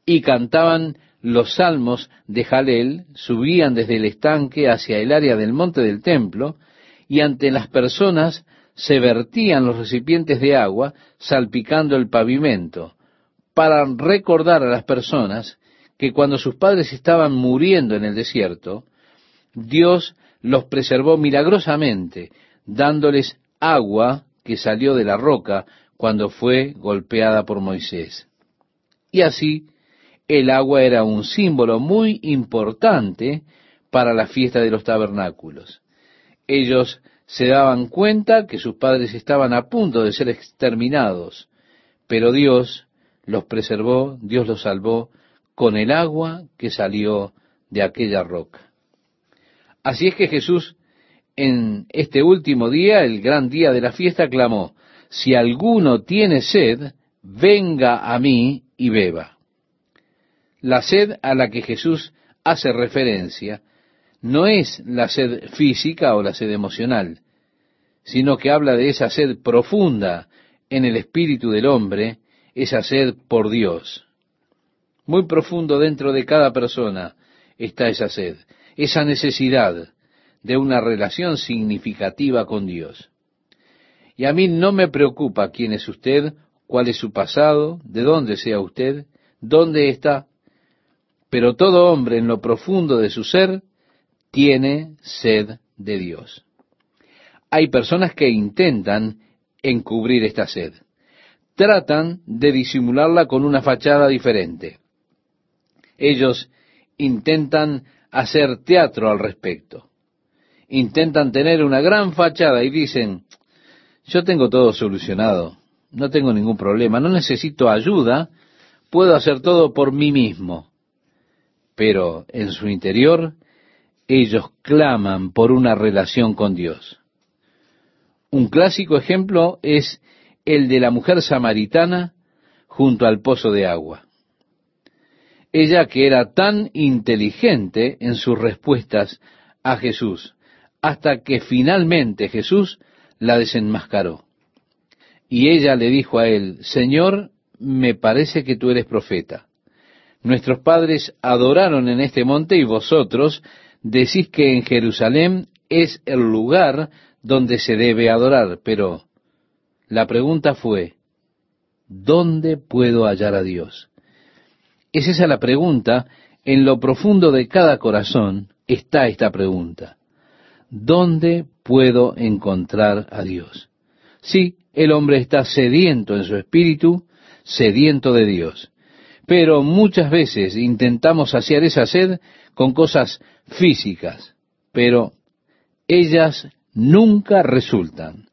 y cantaban los salmos de Jalel, subían desde el estanque hacia el área del monte del templo y ante las personas se vertían los recipientes de agua salpicando el pavimento, para recordar a las personas que cuando sus padres estaban muriendo en el desierto, Dios los preservó milagrosamente, dándoles agua que salió de la roca cuando fue golpeada por Moisés. Y así, el agua era un símbolo muy importante para la fiesta de los tabernáculos. Ellos se daban cuenta que sus padres estaban a punto de ser exterminados, pero Dios los preservó, Dios los salvó con el agua que salió de aquella roca. Así es que Jesús en este último día, el gran día de la fiesta, clamó, si alguno tiene sed, venga a mí y beba. La sed a la que Jesús hace referencia no es la sed física o la sed emocional, sino que habla de esa sed profunda en el espíritu del hombre, esa sed por Dios. Muy profundo dentro de cada persona está esa sed, esa necesidad de una relación significativa con Dios. Y a mí no me preocupa quién es usted, cuál es su pasado, de dónde sea usted, dónde está, pero todo hombre en lo profundo de su ser tiene sed de Dios. Hay personas que intentan encubrir esta sed. Tratan de disimularla con una fachada diferente. Ellos intentan hacer teatro al respecto. Intentan tener una gran fachada y dicen, yo tengo todo solucionado, no tengo ningún problema, no necesito ayuda, puedo hacer todo por mí mismo. Pero en su interior ellos claman por una relación con Dios. Un clásico ejemplo es el de la mujer samaritana junto al pozo de agua. Ella que era tan inteligente en sus respuestas a Jesús, hasta que finalmente Jesús la desenmascaró. Y ella le dijo a él, Señor, me parece que tú eres profeta. Nuestros padres adoraron en este monte y vosotros decís que en Jerusalén es el lugar donde se debe adorar, pero la pregunta fue, ¿dónde puedo hallar a Dios? Es esa la pregunta, en lo profundo de cada corazón está esta pregunta. ¿Dónde puedo encontrar a Dios? Sí, el hombre está sediento en su espíritu, sediento de Dios. Pero muchas veces intentamos saciar esa sed con cosas físicas, pero ellas nunca resultan.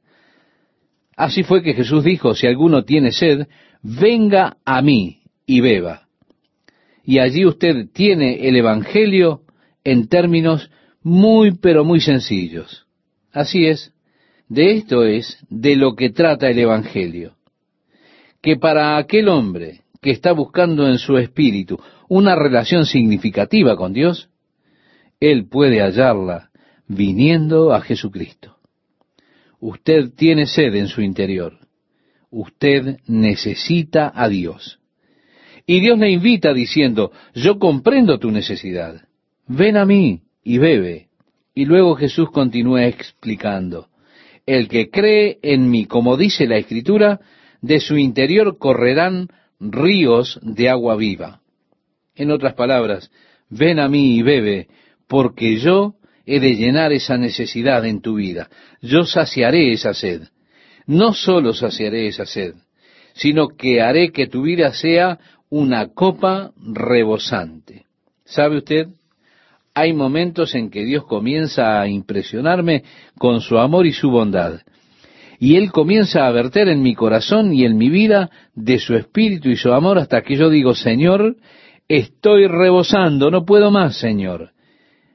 Así fue que Jesús dijo, si alguno tiene sed, venga a mí y beba. Y allí usted tiene el Evangelio en términos muy, pero muy sencillos. Así es, de esto es de lo que trata el Evangelio. Que para aquel hombre que está buscando en su espíritu una relación significativa con Dios, él puede hallarla viniendo a Jesucristo. Usted tiene sed en su interior. Usted necesita a Dios. Y Dios le invita diciendo, yo comprendo tu necesidad. Ven a mí y bebe. Y luego Jesús continúa explicando, el que cree en mí, como dice la Escritura, de su interior correrán ríos de agua viva. En otras palabras, ven a mí y bebe, porque yo he de llenar esa necesidad en tu vida. Yo saciaré esa sed. No solo saciaré esa sed, sino que haré que tu vida sea una copa rebosante. ¿Sabe usted? Hay momentos en que Dios comienza a impresionarme con su amor y su bondad. Y Él comienza a verter en mi corazón y en mi vida de su espíritu y su amor hasta que yo digo, Señor, estoy rebosando, no puedo más, Señor.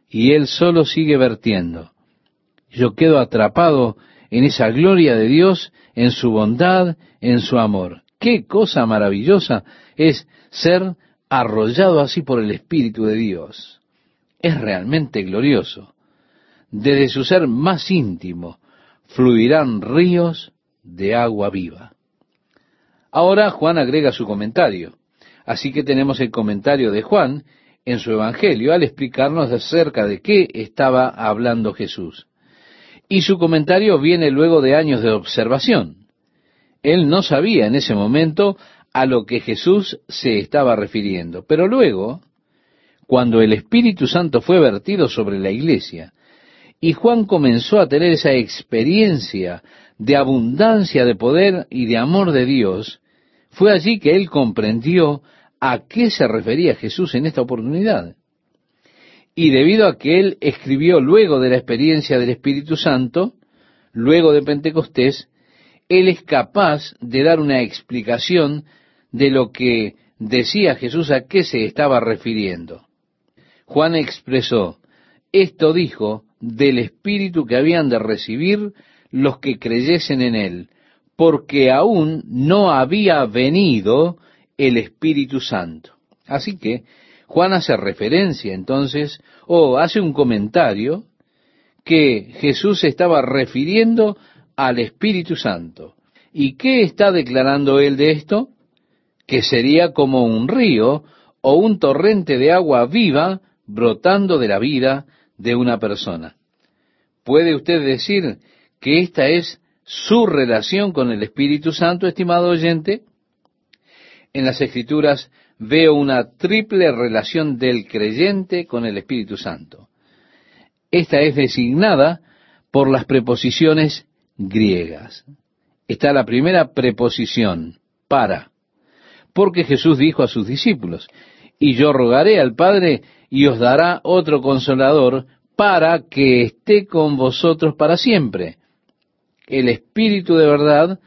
Y Él solo sigue vertiendo. Yo quedo atrapado en esa gloria de Dios, en su bondad, en su amor. Qué cosa maravillosa es ser arrollado así por el Espíritu de Dios. Es realmente glorioso. Desde su ser más íntimo fluirán ríos de agua viva. Ahora Juan agrega su comentario. Así que tenemos el comentario de Juan en su Evangelio al explicarnos acerca de qué estaba hablando Jesús. Y su comentario viene luego de años de observación. Él no sabía en ese momento a lo que Jesús se estaba refiriendo. Pero luego, cuando el Espíritu Santo fue vertido sobre la iglesia, y Juan comenzó a tener esa experiencia de abundancia de poder y de amor de Dios, fue allí que él comprendió a qué se refería Jesús en esta oportunidad. Y debido a que él escribió luego de la experiencia del Espíritu Santo, luego de Pentecostés, él es capaz de dar una explicación de lo que decía Jesús a qué se estaba refiriendo. Juan expresó, esto dijo del Espíritu que habían de recibir los que creyesen en Él, porque aún no había venido el Espíritu Santo. Así que Juan hace referencia entonces, o hace un comentario, que Jesús estaba refiriendo al Espíritu Santo. ¿Y qué está declarando él de esto? Que sería como un río o un torrente de agua viva brotando de la vida de una persona. ¿Puede usted decir que esta es su relación con el Espíritu Santo, estimado oyente? En las Escrituras veo una triple relación del creyente con el Espíritu Santo. Esta es designada por las preposiciones griegas. Está la primera preposición, para, porque Jesús dijo a sus discípulos, y yo rogaré al Padre y os dará otro consolador para que esté con vosotros para siempre. El Espíritu de verdad,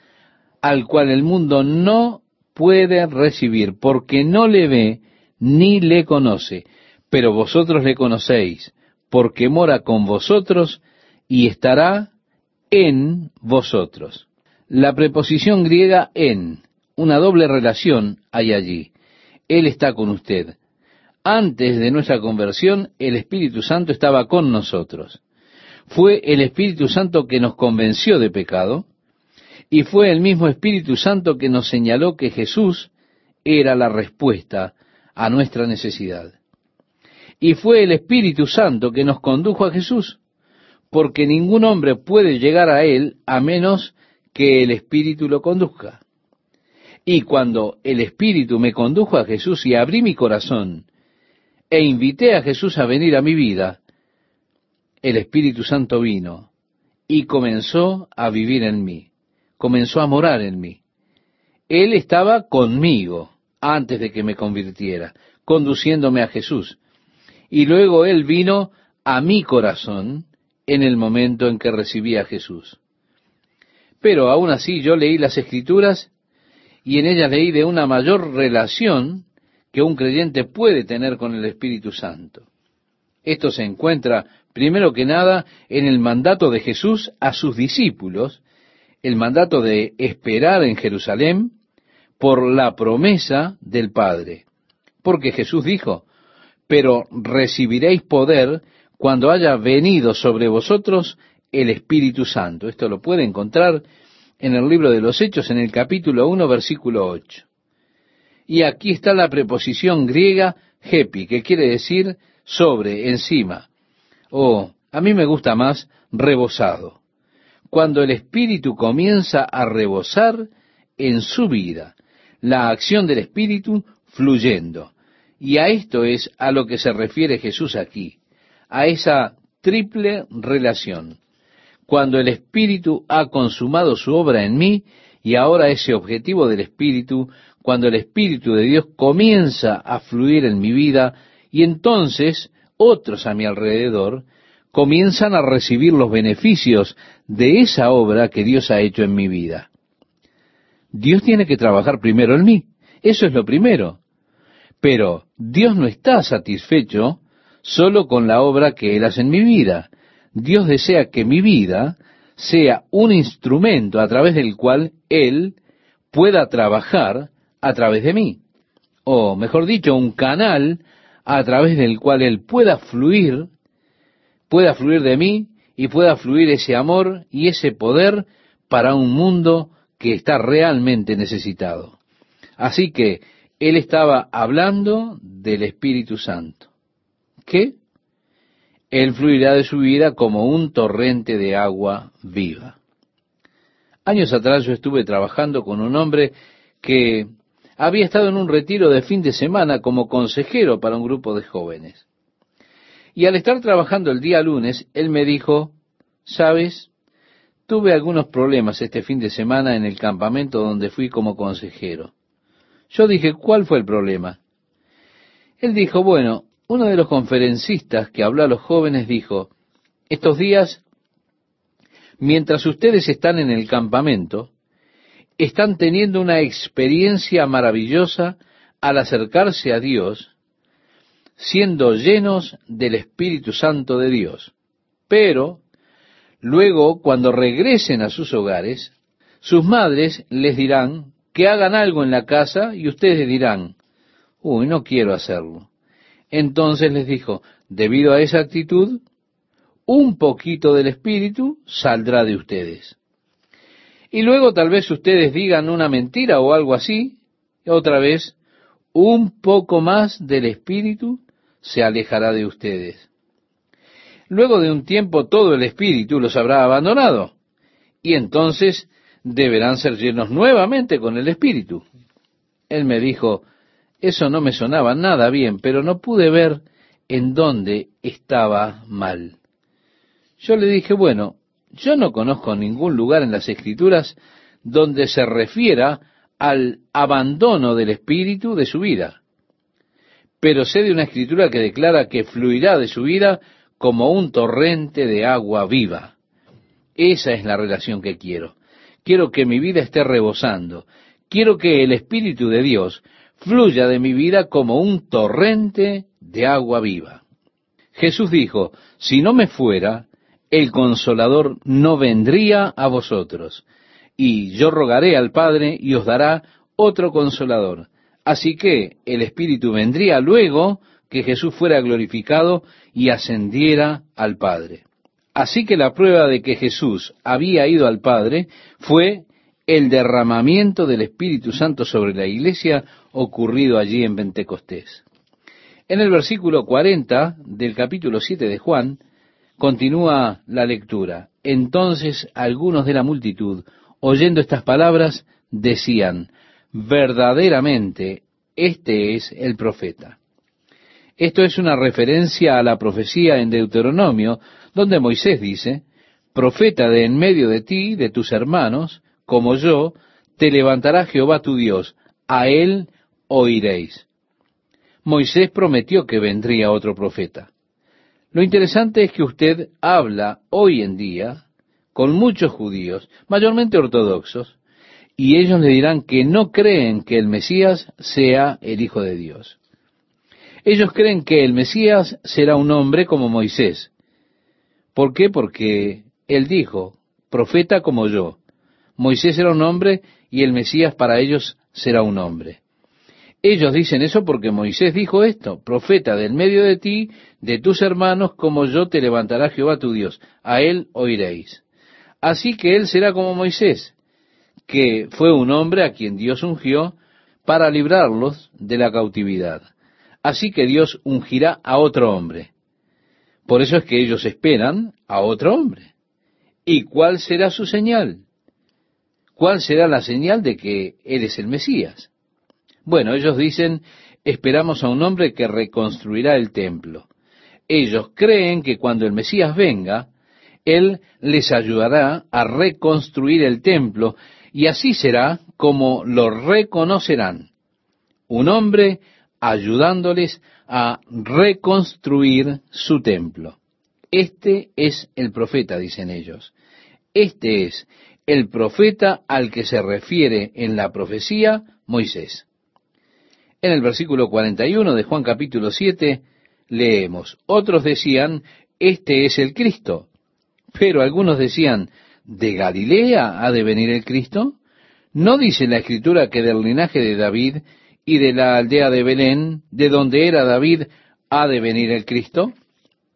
al cual el mundo no puede recibir, porque no le ve ni le conoce, pero vosotros le conocéis, porque mora con vosotros y estará en vosotros. La preposición griega en, una doble relación hay allí. Él está con usted. Antes de nuestra conversión, el Espíritu Santo estaba con nosotros. Fue el Espíritu Santo que nos convenció de pecado y fue el mismo Espíritu Santo que nos señaló que Jesús era la respuesta a nuestra necesidad. Y fue el Espíritu Santo que nos condujo a Jesús, porque ningún hombre puede llegar a Él a menos que el Espíritu lo conduzca. Y cuando el Espíritu me condujo a Jesús y abrí mi corazón e invité a Jesús a venir a mi vida, el Espíritu Santo vino y comenzó a vivir en mí, comenzó a morar en mí. Él estaba conmigo antes de que me convirtiera, conduciéndome a Jesús. Y luego Él vino a mi corazón en el momento en que recibí a Jesús. Pero aún así yo leí las escrituras y en ellas leí de una mayor relación que un creyente puede tener con el Espíritu Santo. Esto se encuentra, primero que nada, en el mandato de Jesús a sus discípulos, el mandato de esperar en Jerusalén por la promesa del Padre. Porque Jesús dijo, pero recibiréis poder cuando haya venido sobre vosotros el Espíritu Santo. Esto lo puede encontrar en el libro de los Hechos, en el capítulo 1, versículo 8. Y aquí está la preposición griega hepi, que quiere decir sobre, encima. O, a mí me gusta más rebosado. Cuando el espíritu comienza a rebosar en su vida, la acción del espíritu fluyendo. Y a esto es a lo que se refiere Jesús aquí, a esa triple relación. Cuando el espíritu ha consumado su obra en mí, y ahora ese objetivo del espíritu cuando el Espíritu de Dios comienza a fluir en mi vida y entonces otros a mi alrededor comienzan a recibir los beneficios de esa obra que Dios ha hecho en mi vida. Dios tiene que trabajar primero en mí, eso es lo primero. Pero Dios no está satisfecho solo con la obra que Él hace en mi vida. Dios desea que mi vida sea un instrumento a través del cual Él pueda trabajar a través de mí. O, mejor dicho, un canal a través del cual Él pueda fluir, pueda fluir de mí y pueda fluir ese amor y ese poder para un mundo que está realmente necesitado. Así que Él estaba hablando del Espíritu Santo. ¿Qué? Él fluirá de su vida como un torrente de agua viva. Años atrás yo estuve trabajando con un hombre que había estado en un retiro de fin de semana como consejero para un grupo de jóvenes. Y al estar trabajando el día lunes, él me dijo, sabes, tuve algunos problemas este fin de semana en el campamento donde fui como consejero. Yo dije, ¿cuál fue el problema? Él dijo, bueno, uno de los conferencistas que habló a los jóvenes dijo, estos días, mientras ustedes están en el campamento, están teniendo una experiencia maravillosa al acercarse a Dios, siendo llenos del Espíritu Santo de Dios. Pero, luego, cuando regresen a sus hogares, sus madres les dirán que hagan algo en la casa y ustedes dirán, uy, no quiero hacerlo. Entonces les dijo, debido a esa actitud, un poquito del Espíritu saldrá de ustedes. Y luego tal vez ustedes digan una mentira o algo así, otra vez, un poco más del Espíritu se alejará de ustedes. Luego de un tiempo todo el Espíritu los habrá abandonado, y entonces deberán ser llenos nuevamente con el Espíritu. Él me dijo, eso no me sonaba nada bien, pero no pude ver en dónde estaba mal. Yo le dije, bueno, yo no conozco ningún lugar en las escrituras donde se refiera al abandono del espíritu de su vida. Pero sé de una escritura que declara que fluirá de su vida como un torrente de agua viva. Esa es la relación que quiero. Quiero que mi vida esté rebosando. Quiero que el Espíritu de Dios fluya de mi vida como un torrente de agua viva. Jesús dijo, si no me fuera, el consolador no vendría a vosotros, y yo rogaré al Padre y os dará otro consolador. Así que el Espíritu vendría luego que Jesús fuera glorificado y ascendiera al Padre. Así que la prueba de que Jesús había ido al Padre fue el derramamiento del Espíritu Santo sobre la iglesia ocurrido allí en Pentecostés. En el versículo 40 del capítulo 7 de Juan, continúa la lectura. Entonces algunos de la multitud, oyendo estas palabras, decían, verdaderamente, este es el profeta. Esto es una referencia a la profecía en Deuteronomio, donde Moisés dice, profeta de en medio de ti, de tus hermanos, como yo, te levantará Jehová tu Dios, a él oiréis. Moisés prometió que vendría otro profeta. Lo interesante es que usted habla hoy en día con muchos judíos, mayormente ortodoxos, y ellos le dirán que no creen que el Mesías sea el Hijo de Dios. Ellos creen que el Mesías será un hombre como Moisés. ¿Por qué? Porque él dijo, profeta como yo. Moisés era un hombre y el Mesías para ellos será un hombre. Ellos dicen eso porque Moisés dijo esto, profeta del medio de ti, de tus hermanos, como yo te levantará Jehová tu Dios, a él oiréis. Así que él será como Moisés, que fue un hombre a quien Dios ungió para librarlos de la cautividad. Así que Dios ungirá a otro hombre. Por eso es que ellos esperan a otro hombre. ¿Y cuál será su señal? ¿Cuál será la señal de que Él es el Mesías? Bueno, ellos dicen, esperamos a un hombre que reconstruirá el templo. Ellos creen que cuando el Mesías venga, Él les ayudará a reconstruir el templo y así será como lo reconocerán. Un hombre ayudándoles a reconstruir su templo. Este es el profeta, dicen ellos. Este es el profeta al que se refiere en la profecía Moisés. En el versículo 41 de Juan capítulo 7 leemos, otros decían, este es el Cristo, pero algunos decían, ¿de Galilea ha de venir el Cristo? ¿No dice la escritura que del linaje de David y de la aldea de Belén, de donde era David, ha de venir el Cristo?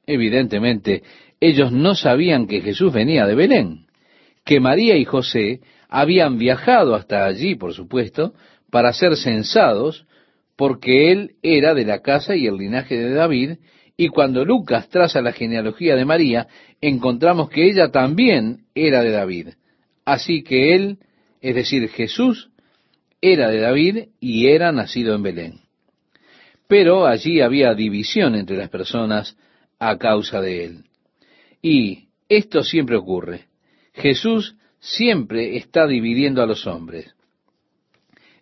Evidentemente, ellos no sabían que Jesús venía de Belén, que María y José habían viajado hasta allí, por supuesto, para ser censados, porque él era de la casa y el linaje de David, y cuando Lucas traza la genealogía de María, encontramos que ella también era de David. Así que él, es decir, Jesús, era de David y era nacido en Belén. Pero allí había división entre las personas a causa de él. Y esto siempre ocurre. Jesús siempre está dividiendo a los hombres.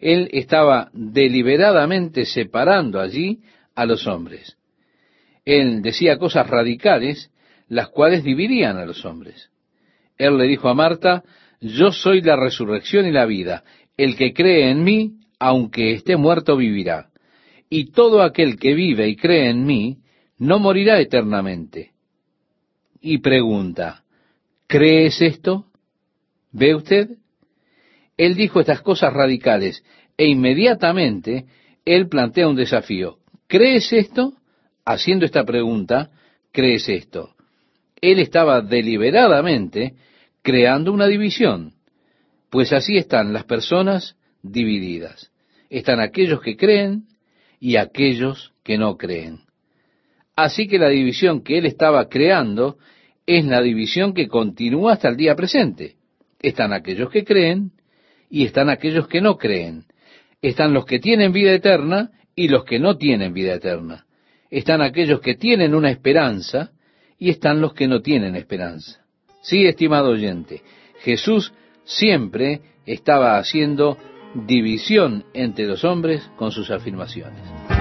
Él estaba deliberadamente separando allí a los hombres. Él decía cosas radicales, las cuales dividían a los hombres. Él le dijo a Marta, yo soy la resurrección y la vida. El que cree en mí, aunque esté muerto, vivirá. Y todo aquel que vive y cree en mí, no morirá eternamente. Y pregunta, ¿crees esto? ¿Ve usted? Él dijo estas cosas radicales e inmediatamente él plantea un desafío. ¿Crees esto? Haciendo esta pregunta, ¿crees esto? Él estaba deliberadamente creando una división, pues así están las personas divididas. Están aquellos que creen y aquellos que no creen. Así que la división que él estaba creando es la división que continúa hasta el día presente. Están aquellos que creen y están aquellos que no creen. Están los que tienen vida eterna y los que no tienen vida eterna. Están aquellos que tienen una esperanza y están los que no tienen esperanza. Sí, estimado oyente, Jesús siempre estaba haciendo división entre los hombres con sus afirmaciones.